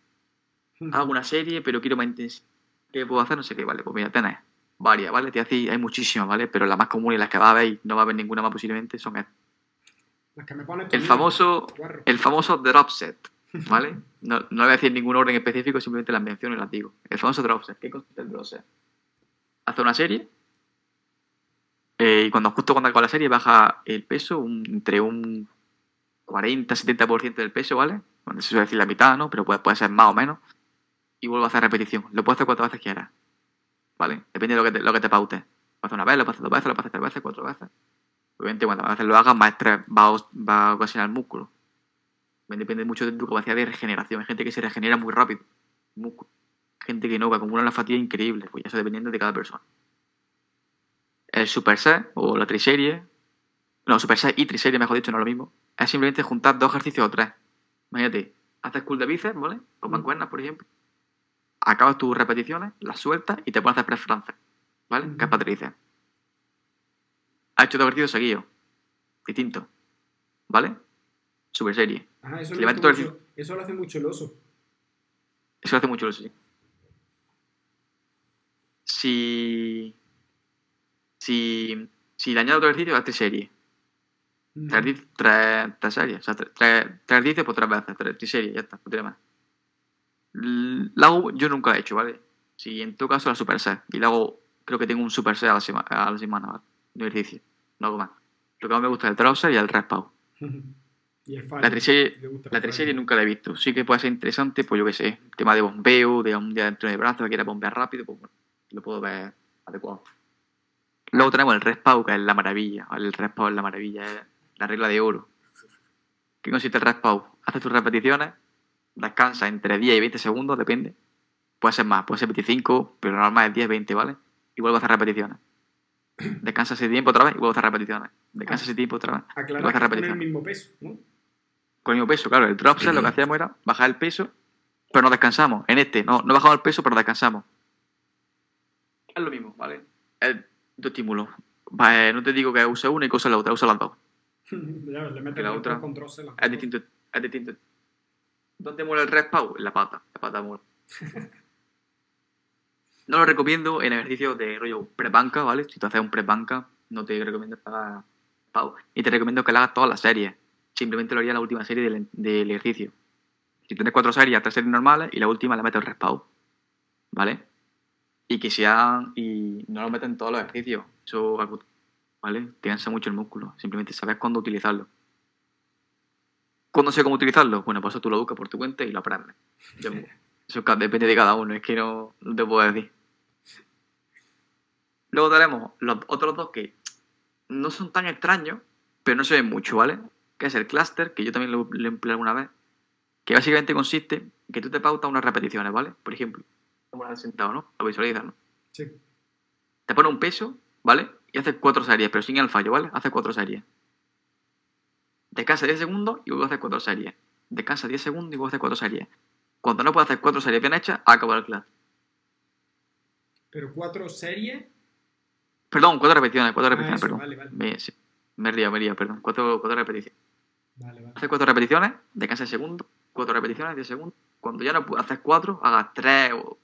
Hago una serie, pero quiero más intensidad. ¿Qué puedo hacer? No sé qué, ¿vale? Pues mira, tenés varias, ¿vale? Te decía, hay muchísimas, ¿vale? Pero las más comunes y las que va a ver y no va a haber ninguna más posiblemente son estas. Las que me pones El famoso, el famoso drop set, ¿vale? No, no voy a decir ningún orden específico, simplemente las menciono y las digo. El famoso drop set. ¿Qué consiste el drop set? Hace una serie eh, y cuando justo cuando acaba la serie baja el peso un- entre un 40-70% del peso, ¿vale? Bueno, se suele decir la mitad, ¿no? Pero puede, puede ser más o menos. Y vuelvo a hacer repetición. Lo puedo hacer cuantas veces quieras. ¿Vale? Depende de lo que te, lo que te paute. Lo hacer una vez, lo hacer dos veces, lo hacer tres veces, cuatro veces. Obviamente, cuantas veces lo hagas, más estrés va va a ocasionar el músculo. También Depende mucho de tu capacidad de regeneración. Hay gente que se regenera muy rápido. músculo. Gente que no, que acumula una fatiga increíble. Pues eso dependiendo de cada persona. El superset o la triserie. No, superset y triserie, mejor dicho, no es lo mismo. Es simplemente juntar dos ejercicios o tres. Imagínate, haces cool de bíceps, ¿vale? Con mancuernas, por ejemplo. Acabas tus repeticiones, las sueltas y te pones a hacer press francés. ¿Vale? Que es Ujú. para tríceps. Has hecho dos ejercicios seguidos. Distintos. ¿Vale? Super serie. Ajá, eso, lo el mucho, eso lo hace mucho el oso. Eso hace mucho sí. Si. Si. Si le añado otro ejercicio, hace serie. Tres, tres, tres series. O sea, tres, tres, tres ejercicios por tres veces. Tres, tres series, ya está. No tiene más. La hago, yo nunca la he hecho, ¿vale? Si en todo caso la super set. Y la hago, creo que tengo un super set a la, sema- a la semana, ¿vale? De ejercicio. No hago más. Lo que más me gusta es el drop y el rest pause. y el fallo. La triserie, la triserie nunca la he visto. Sí que puede ser interesante, pues yo qué sé, tema de bombeo, de un día dentro de brazo que quiera bombear rápido, pues bueno, lo puedo ver adecuado. Luego tenemos el respawn, que es la maravilla. El respawn es la maravilla, es la regla de oro. ¿Qué consiste el respawn? Haces tus repeticiones, descansas entre 10 y 20 segundos, depende. Puede ser más, puede ser 25, pero lo normal es 10, 20, ¿vale? Y vuelvo a hacer repeticiones. Descansa ese tiempo otra vez y vuelvo a hacer repeticiones. Descansa ese tiempo otra vez. Aclarar Lo que hace es con el mismo peso, ¿no? con el mismo peso, claro. El drop set lo que hacíamos era bajar el peso, pero no descansamos. En este, no, no bajamos el peso, pero descansamos. Es lo mismo, ¿vale? Es dos estímulos. Va, eh, no te digo que use una y use la otra, usa las dos. ya, le metes la el otra control, Es distinto. Es distinto. ¿Dónde muere el respawn? En la pata. La pata muere. No lo recomiendo en ejercicios de rollo pre-banca, ¿vale? Si tú haces un pre-banca, no te recomiendo que hagas. Y te recomiendo que le hagas todas las series. Simplemente lo haría la última serie del, ejercicio. Si tienes cuatro series, tres series normales y la última le metes el respawn. ¿Vale? Y que sean. Y no lo metes en todos los ejercicios. Eso ¿Vale? Te cansa mucho el músculo. Simplemente sabes cuándo utilizarlo. ¿Cuándo sé cómo utilizarlo? Bueno, pues eso tú lo buscas por tu cuenta y lo aprendes. Yo- Eso depende de cada uno, es que no, no te puedo decir. Luego tenemos los otros dos que no son tan extraños, pero no se ven mucho, ¿vale? Que es el cluster, que yo también lo, lo empleé alguna vez, que básicamente consiste en que tú te pautas unas repeticiones, ¿vale? Por ejemplo, como la sentado, ¿no? Lo visualizas, ¿no? Sí. Te pones un peso, ¿vale? Y haces cuatro series, pero sin el fallo, ¿vale? Haces cuatro series. Descansa 10 segundos y vuelve a hacer cuatro series. Descansa 10 segundos y vuelve a hacer cuatro series. Cuando no puedes hacer cuatro series bien hechas, acaba el class. Pero cuatro series. Perdón, cuatro repeticiones, cuatro Ah, repeticiones, eso, perdón. Vale, vale. Me, sí, me he liado, me he liado, perdón. Cuatro, cuatro repeticiones. Vale, vale. Haces cuatro repeticiones, descansa 10 segundos, cuatro repeticiones, 10 segundos. Cuando ya no haces cuatro, hagas tres o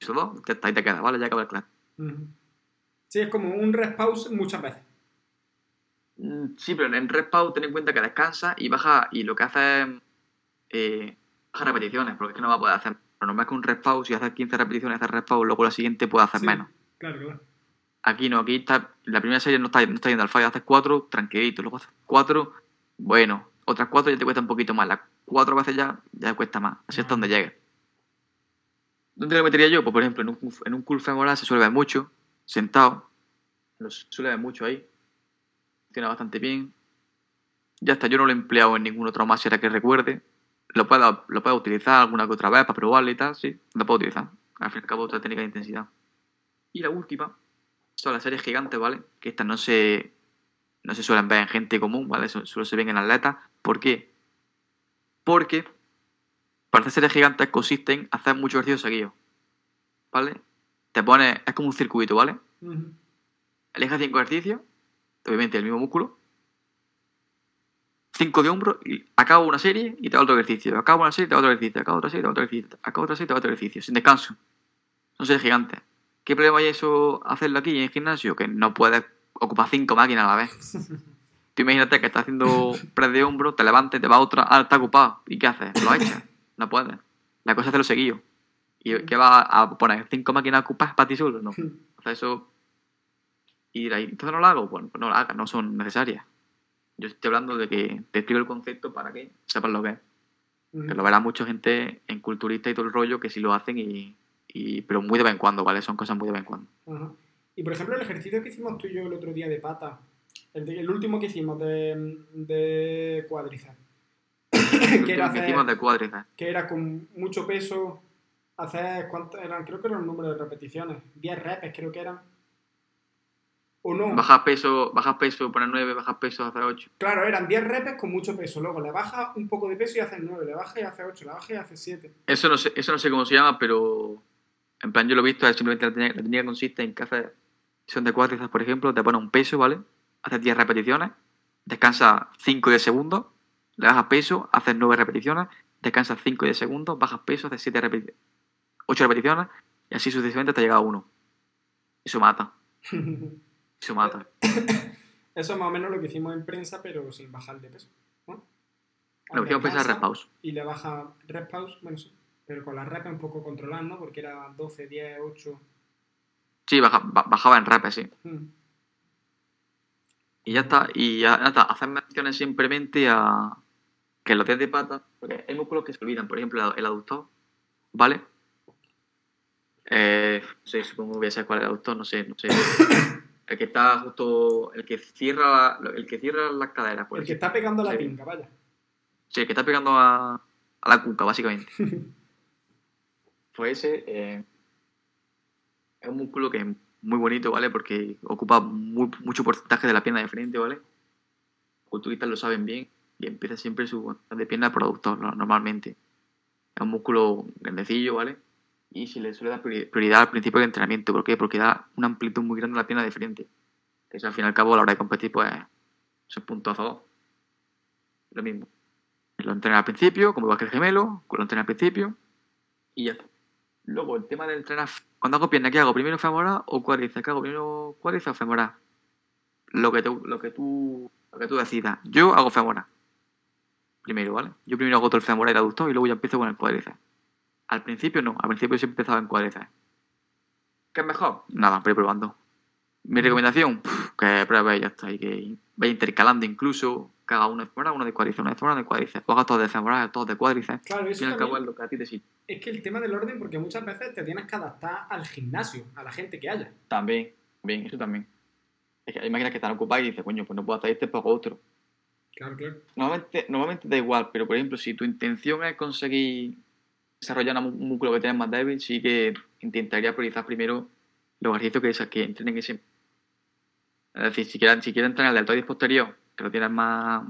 eso dos, ya está, ahí te queda, ¿vale? Ya acaba el class. Ujú. Sí, es como un rest pause muchas veces. Mm, Sí, pero en respawn ten en cuenta que descansa y baja y lo que hace es eh, baja repeticiones, porque es que no va a poder hacer. Lo normal es que un respawn, si haces 15 repeticiones, haces respawn, luego la siguiente puede hacer Sí, menos. Claro, claro. Aquí no, aquí está, la primera serie no está, no está yendo al fallo, haces 4, tranquilito, luego haces 4, bueno, otras 4 ya te cuesta un poquito más, las 4 veces ya, ya cuesta más, así hasta donde llegues. ¿Dónde lo metería yo? Pues por ejemplo, en un, en un curl femoral se suele ver mucho, sentado, lo suele ver mucho ahí, funciona bastante bien. Ya está, yo no lo he empleado en ningún otro más que recuerde. Lo puedo, lo puedo utilizar alguna que otra vez para probarlo y tal, sí, lo puedo utilizar. Al fin y al cabo, otra técnica de intensidad. Y la última son las series gigantes, ¿vale? Que estas no se, no se suelen ver en gente común, ¿vale? Solo se ven en atletas. ¿Por qué? Porque para hacer series gigantes consiste en hacer muchos ejercicios seguidos, ¿vale? Te pones, es como un circuito, ¿vale? Ujú. Eliges cinco ejercicios, obviamente el mismo músculo, cinco de hombro, y acabo una serie y te hago otro ejercicio, acabo una serie y te hago otro ejercicio, acabo otra serie y te hago otro ejercicio, acabo otra serie y te hago otro ejercicio, sin descanso. Son series gigantes. ¿Qué problema hay eso hacerlo aquí en el gimnasio? Que no puedes ocupar cinco máquinas a la vez. Tú imagínate que estás haciendo press de hombro, te levantas, te vas a otra, ah, está ocupado. ¿Y qué haces? Lo echas. No puedes. La cosa es hacerlo seguido. ¿Y qué vas a poner? ¿Cinco máquinas ocupadas para ti solo? No. O sea, eso. Y dirá, entonces no lo hago. Bueno, pues no lo hagas, no son necesarias. Yo estoy hablando de que te explico el concepto para que sepas lo que es. Ujú. Que lo verá mucha gente en culturista y todo el rollo que sí lo hacen y, y- Pero muy de vez en cuando, ¿vale? Son cosas muy de vez en cuando. Y por ejemplo, el ejercicio que hicimos tú y yo el otro día de pata, el, de- el último que hicimos de, de cuádriceps, El que, era hacer- de que era con mucho peso, hacer, ¿cuántas eran? Creo que era un número de repeticiones, 10 reps creo que eran. O no, Bajas peso, bajas peso, poner 9, bajas peso, hacer 8. claro, eran 10 reps con mucho peso, luego le bajas un poco de peso y haces 9, le bajas y haces 8, le bajas y haces 7. Eso no sé, eso no sé cómo se llama, pero en plan yo lo he visto, es simplemente la técnica, la técnica consiste en que haces son de cuádriceps, por ejemplo, te pones un peso, ¿vale? Haces 10 repeticiones, descansas 5 de segundos, le bajas peso, haces 9 repeticiones, descansas 5 y 10 segundos, bajas peso, haces 7 repeticiones, 8 repeticiones y así sucesivamente te llega a 1. Eso mata. Eso mata. Eso es más o menos lo que hicimos en prensa, pero sin bajar de peso. ¿no? Lo que hicimos en prensa es. Y le baja pause, bueno, sí. Pero con la rep un poco controlando, porque era 12, 10, 8. Sí, baja- ba- bajaba en rep, sí. Mm. Y ya está. Y ya, ya está. Hacer menciones simplemente a que los días de pata, porque hay músculos que se olvidan, por ejemplo, el- aductor, ¿vale? Eh, no sé, supongo que ya sabes cuál es el aductor, no sé, no sé. El que está justo, el que cierra, la- el que cierra las caderas, por El que está pegando la Sí. pinga, vaya. Sí, el que está pegando a, a la cuca, básicamente. Pues ese eh, es un músculo que es muy bonito, ¿vale? Porque ocupa muy- mucho porcentaje de la pierna de frente, ¿vale? Los culturistas lo saben bien y empieza siempre su de pierna por aductor, ¿no? normalmente. Es un músculo grandecillo, ¿vale? Y se le suele dar priori- prioridad al principio del entrenamiento. ¿Por qué? Porque da una amplitud muy grande a la pierna de frente. Que eso al fin y al cabo a la hora de competir, pues, es un punto a favor. Lo mismo. Lo entrena al principio, como igual que el gemelo, lo entrena al principio y ya está. Luego, el tema de entrenar, cuando hago pierna, ¿qué hago? ¿Primero femoral o cuádriceps? ¿Qué hago? ¿Primero cuádriceps o femoral? Lo que, tú, lo, que tú, lo que tú decidas. Yo hago femoral. Primero, ¿vale? Yo primero hago todo el femoral y el aductor y luego ya empiezo con el cuádriceps. Al principio no, al principio siempre empezaba en cuádriceps. ¿Qué es mejor? Nada, voy probando. Mi recomendación, Pff, que pruebes y ya está. Y que vaya intercalando incluso, que haga uno de femoral, uno de cuádriceps, uno de femoral, uno de cuádriceps. O hagas todos de femoral, todos de cuádriceps. Claro, Al eso fin y al cabo también es lo que a ti te sirve. es que el tema del orden, porque muchas veces te tienes que adaptar al gimnasio, a la gente que haya. También, bien, eso también. Es que hay máquinas que están ocupadas y dices, coño, pues no puedo hacer este, pues hago otro. Claro, claro. Normalmente, normalmente da igual, pero por ejemplo, si tu intención es conseguir desarrollar un músculo que tienes más débil, sí que intentaría priorizar primero los ejercicios que, que entrenen ese. Es decir, si quieres, si quieres entrenar el deltoides posterior, que lo tienes más,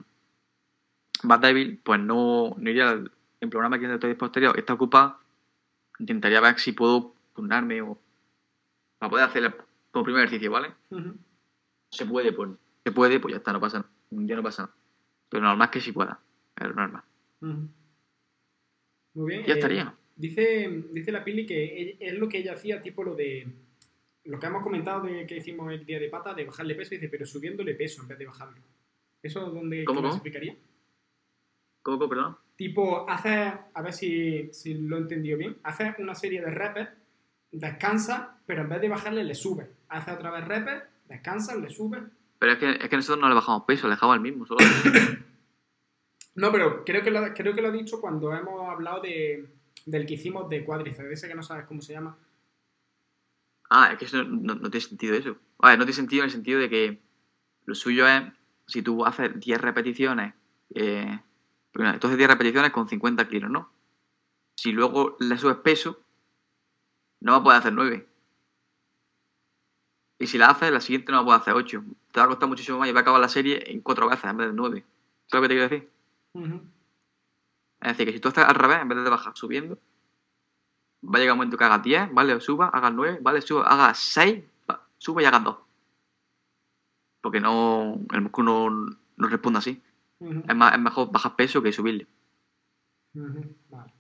más débil, pues no, no iría al. En una máquina de deltoides posterior está ocupada, intentaría ver si puedo turnarme o. para poder hacer el- como primer ejercicio, ¿vale? Ujú. Se puede, pues. Se puede, pues ya está, no pasa nada. Ya no pasa. Pero normal es que sí pueda. Pero normal. Ujú. Muy bien. Ya eh, estaría. Dice, dice la Pili que ella- es lo que ella hacía, tipo lo de. Lo que hemos comentado de que hicimos el día de pata, de bajarle peso, dice, pero subiéndole peso en vez de bajarlo. ¿Eso dónde ¿Cómo, cómo? clasificaría? ¿Cómo, cómo, perdón? Tipo, haces, a ver si, si lo he entendido bien, haces una serie de reps, descansa, pero en vez de bajarle le subes. Haces otra vez reps, descansas, le subes. Pero es que, es que nosotros no le bajamos peso, le dejamos el mismo. Solo. No, pero creo que lo, creo que lo he dicho cuando hemos hablado de, del que hicimos de cuádriceps, ese que no sabes cómo se llama. ah, es que eso no, no tiene sentido eso. A ver, no tiene sentido en el sentido de que lo suyo es, si tú haces 10 repeticiones, eh, bueno, entonces 10 repeticiones con 50 kilos, ¿no? Si luego le subes peso, no va a poder hacer 9. Y si la haces, la siguiente no va a poder hacer 8. Te va a costar muchísimo más y va a acabar la serie en 4 veces en vez de 9. ¿Sabes lo que te quiero decir? Es decir, que si tú estás al revés, en vez de bajar subiendo, va a llegar un momento que hagas 10, ¿vale? O suba, hagas 9, ¿vale? Suba, hagas 6, va, suba y hagas 2. Porque no, el músculo no, no responde así. Es, más, es mejor bajar peso que subirle. Ujú. Vale.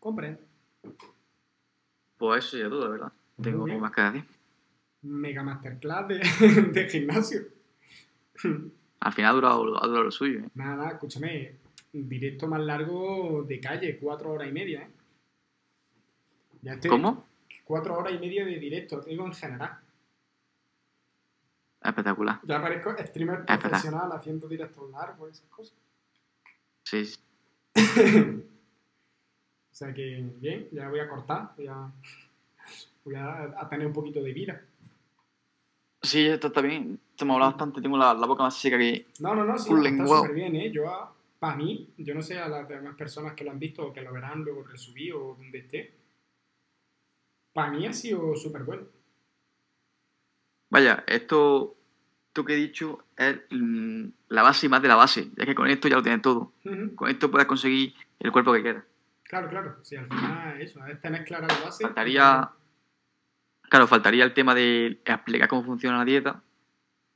Comprendo. Pues eso sería todo, la verdad. Tengo bien. más que decir. Mega masterclass de, de gimnasio. Al final ha durado, ha durado lo suyo, ¿eh? Nada, nada, escúchame. Directo más largo de calle, cuatro horas y media, ¿eh? Ya estoy- ¿Cómo? Cuatro horas y media de directo, te digo en general. Espectacular. Ya parezco streamer profesional haciendo directos largos esas cosas. Sí, sí. O sea que, bien, ya voy a cortar, voy a, voy a, a tener un poquito de vida. Sí, esto está bien. Esto me ha hablado bastante. Tengo la, la boca más seca que. No, no, no, sí, Un está súper bien, ¿eh? Yo, para mí, yo no sé a las demás personas que lo han visto o que lo verán luego resubido o donde esté. Para mí ha sido súper bueno. Vaya, esto, esto que he dicho es mm, la base y más de la base. Ya que con esto ya lo tienes todo. Con esto puedes conseguir el cuerpo que quieras. Claro, claro. Sí, al final eso, es tener clara la base. Faltaría. Claro, faltaría el tema de explicar cómo funciona la dieta.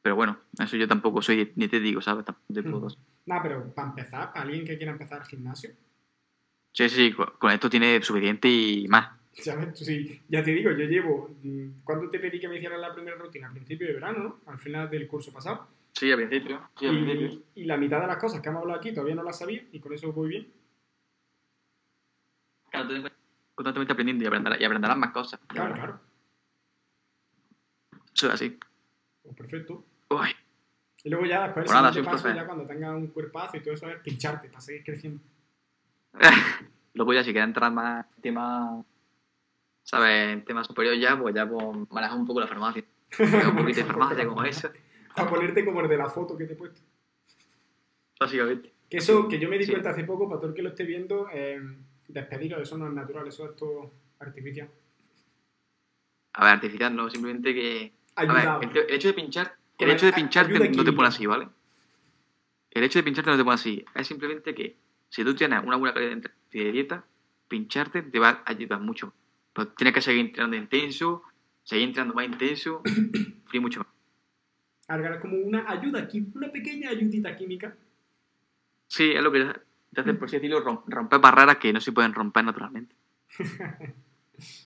Pero bueno, eso yo tampoco soy dietético, ¿sabes? Tampoco te puedo- Nada, pero para empezar, para alguien que quiera empezar al gimnasio, Sí, sí, con esto tiene suficiente y más. ¿sabes? Sí, ya te digo, yo llevo. mm, ¿Cuándo te pedí que me hicieras la primera rutina? Al principio de verano, ¿no? Al final del curso pasado. Sí, al principio. Sí, al principio. Y, y la mitad de las cosas que hemos hablado aquí todavía no las sabía y con eso voy bien. Claro, tú constantemente aprendiendo y aprenderás, y aprenderás más cosas. Claro, claro. Eso es así. Pues perfecto. Uy, Y luego ya después el siguiente paso, ya cuando tengas un cuerpazo y todo eso, es pincharte para seguir creciendo. Luego ya si quieres entrar más en temas, ¿sabes? En temas superiores ya, pues ya pues, manejas un poco la farmacia. un poquito de farmacia como eso, Para ponerte como el de la foto que te he puesto. básicamente. Que eso, que yo me di Sí. cuenta hace poco, para todo el que lo esté viendo, eh, despediros, eso no es natural, eso es todo artificial. A ver, artificial no, simplemente que... A ver, Ayudado. el, el hecho de pinchar, el hecho de pincharte no te pone así, ¿vale? El hecho de pincharte no te pone así. Es simplemente que si tú tienes una buena calidad de dieta, pincharte te va a ayudar mucho. Pero tienes que seguir entrenando intenso, seguir entrenando más intenso, y mucho más. Ahora, como una ayuda, quí- una pequeña ayudita química. Sí, es lo que te hace, por así decirlo, rom- romper barreras que no se pueden romper naturalmente.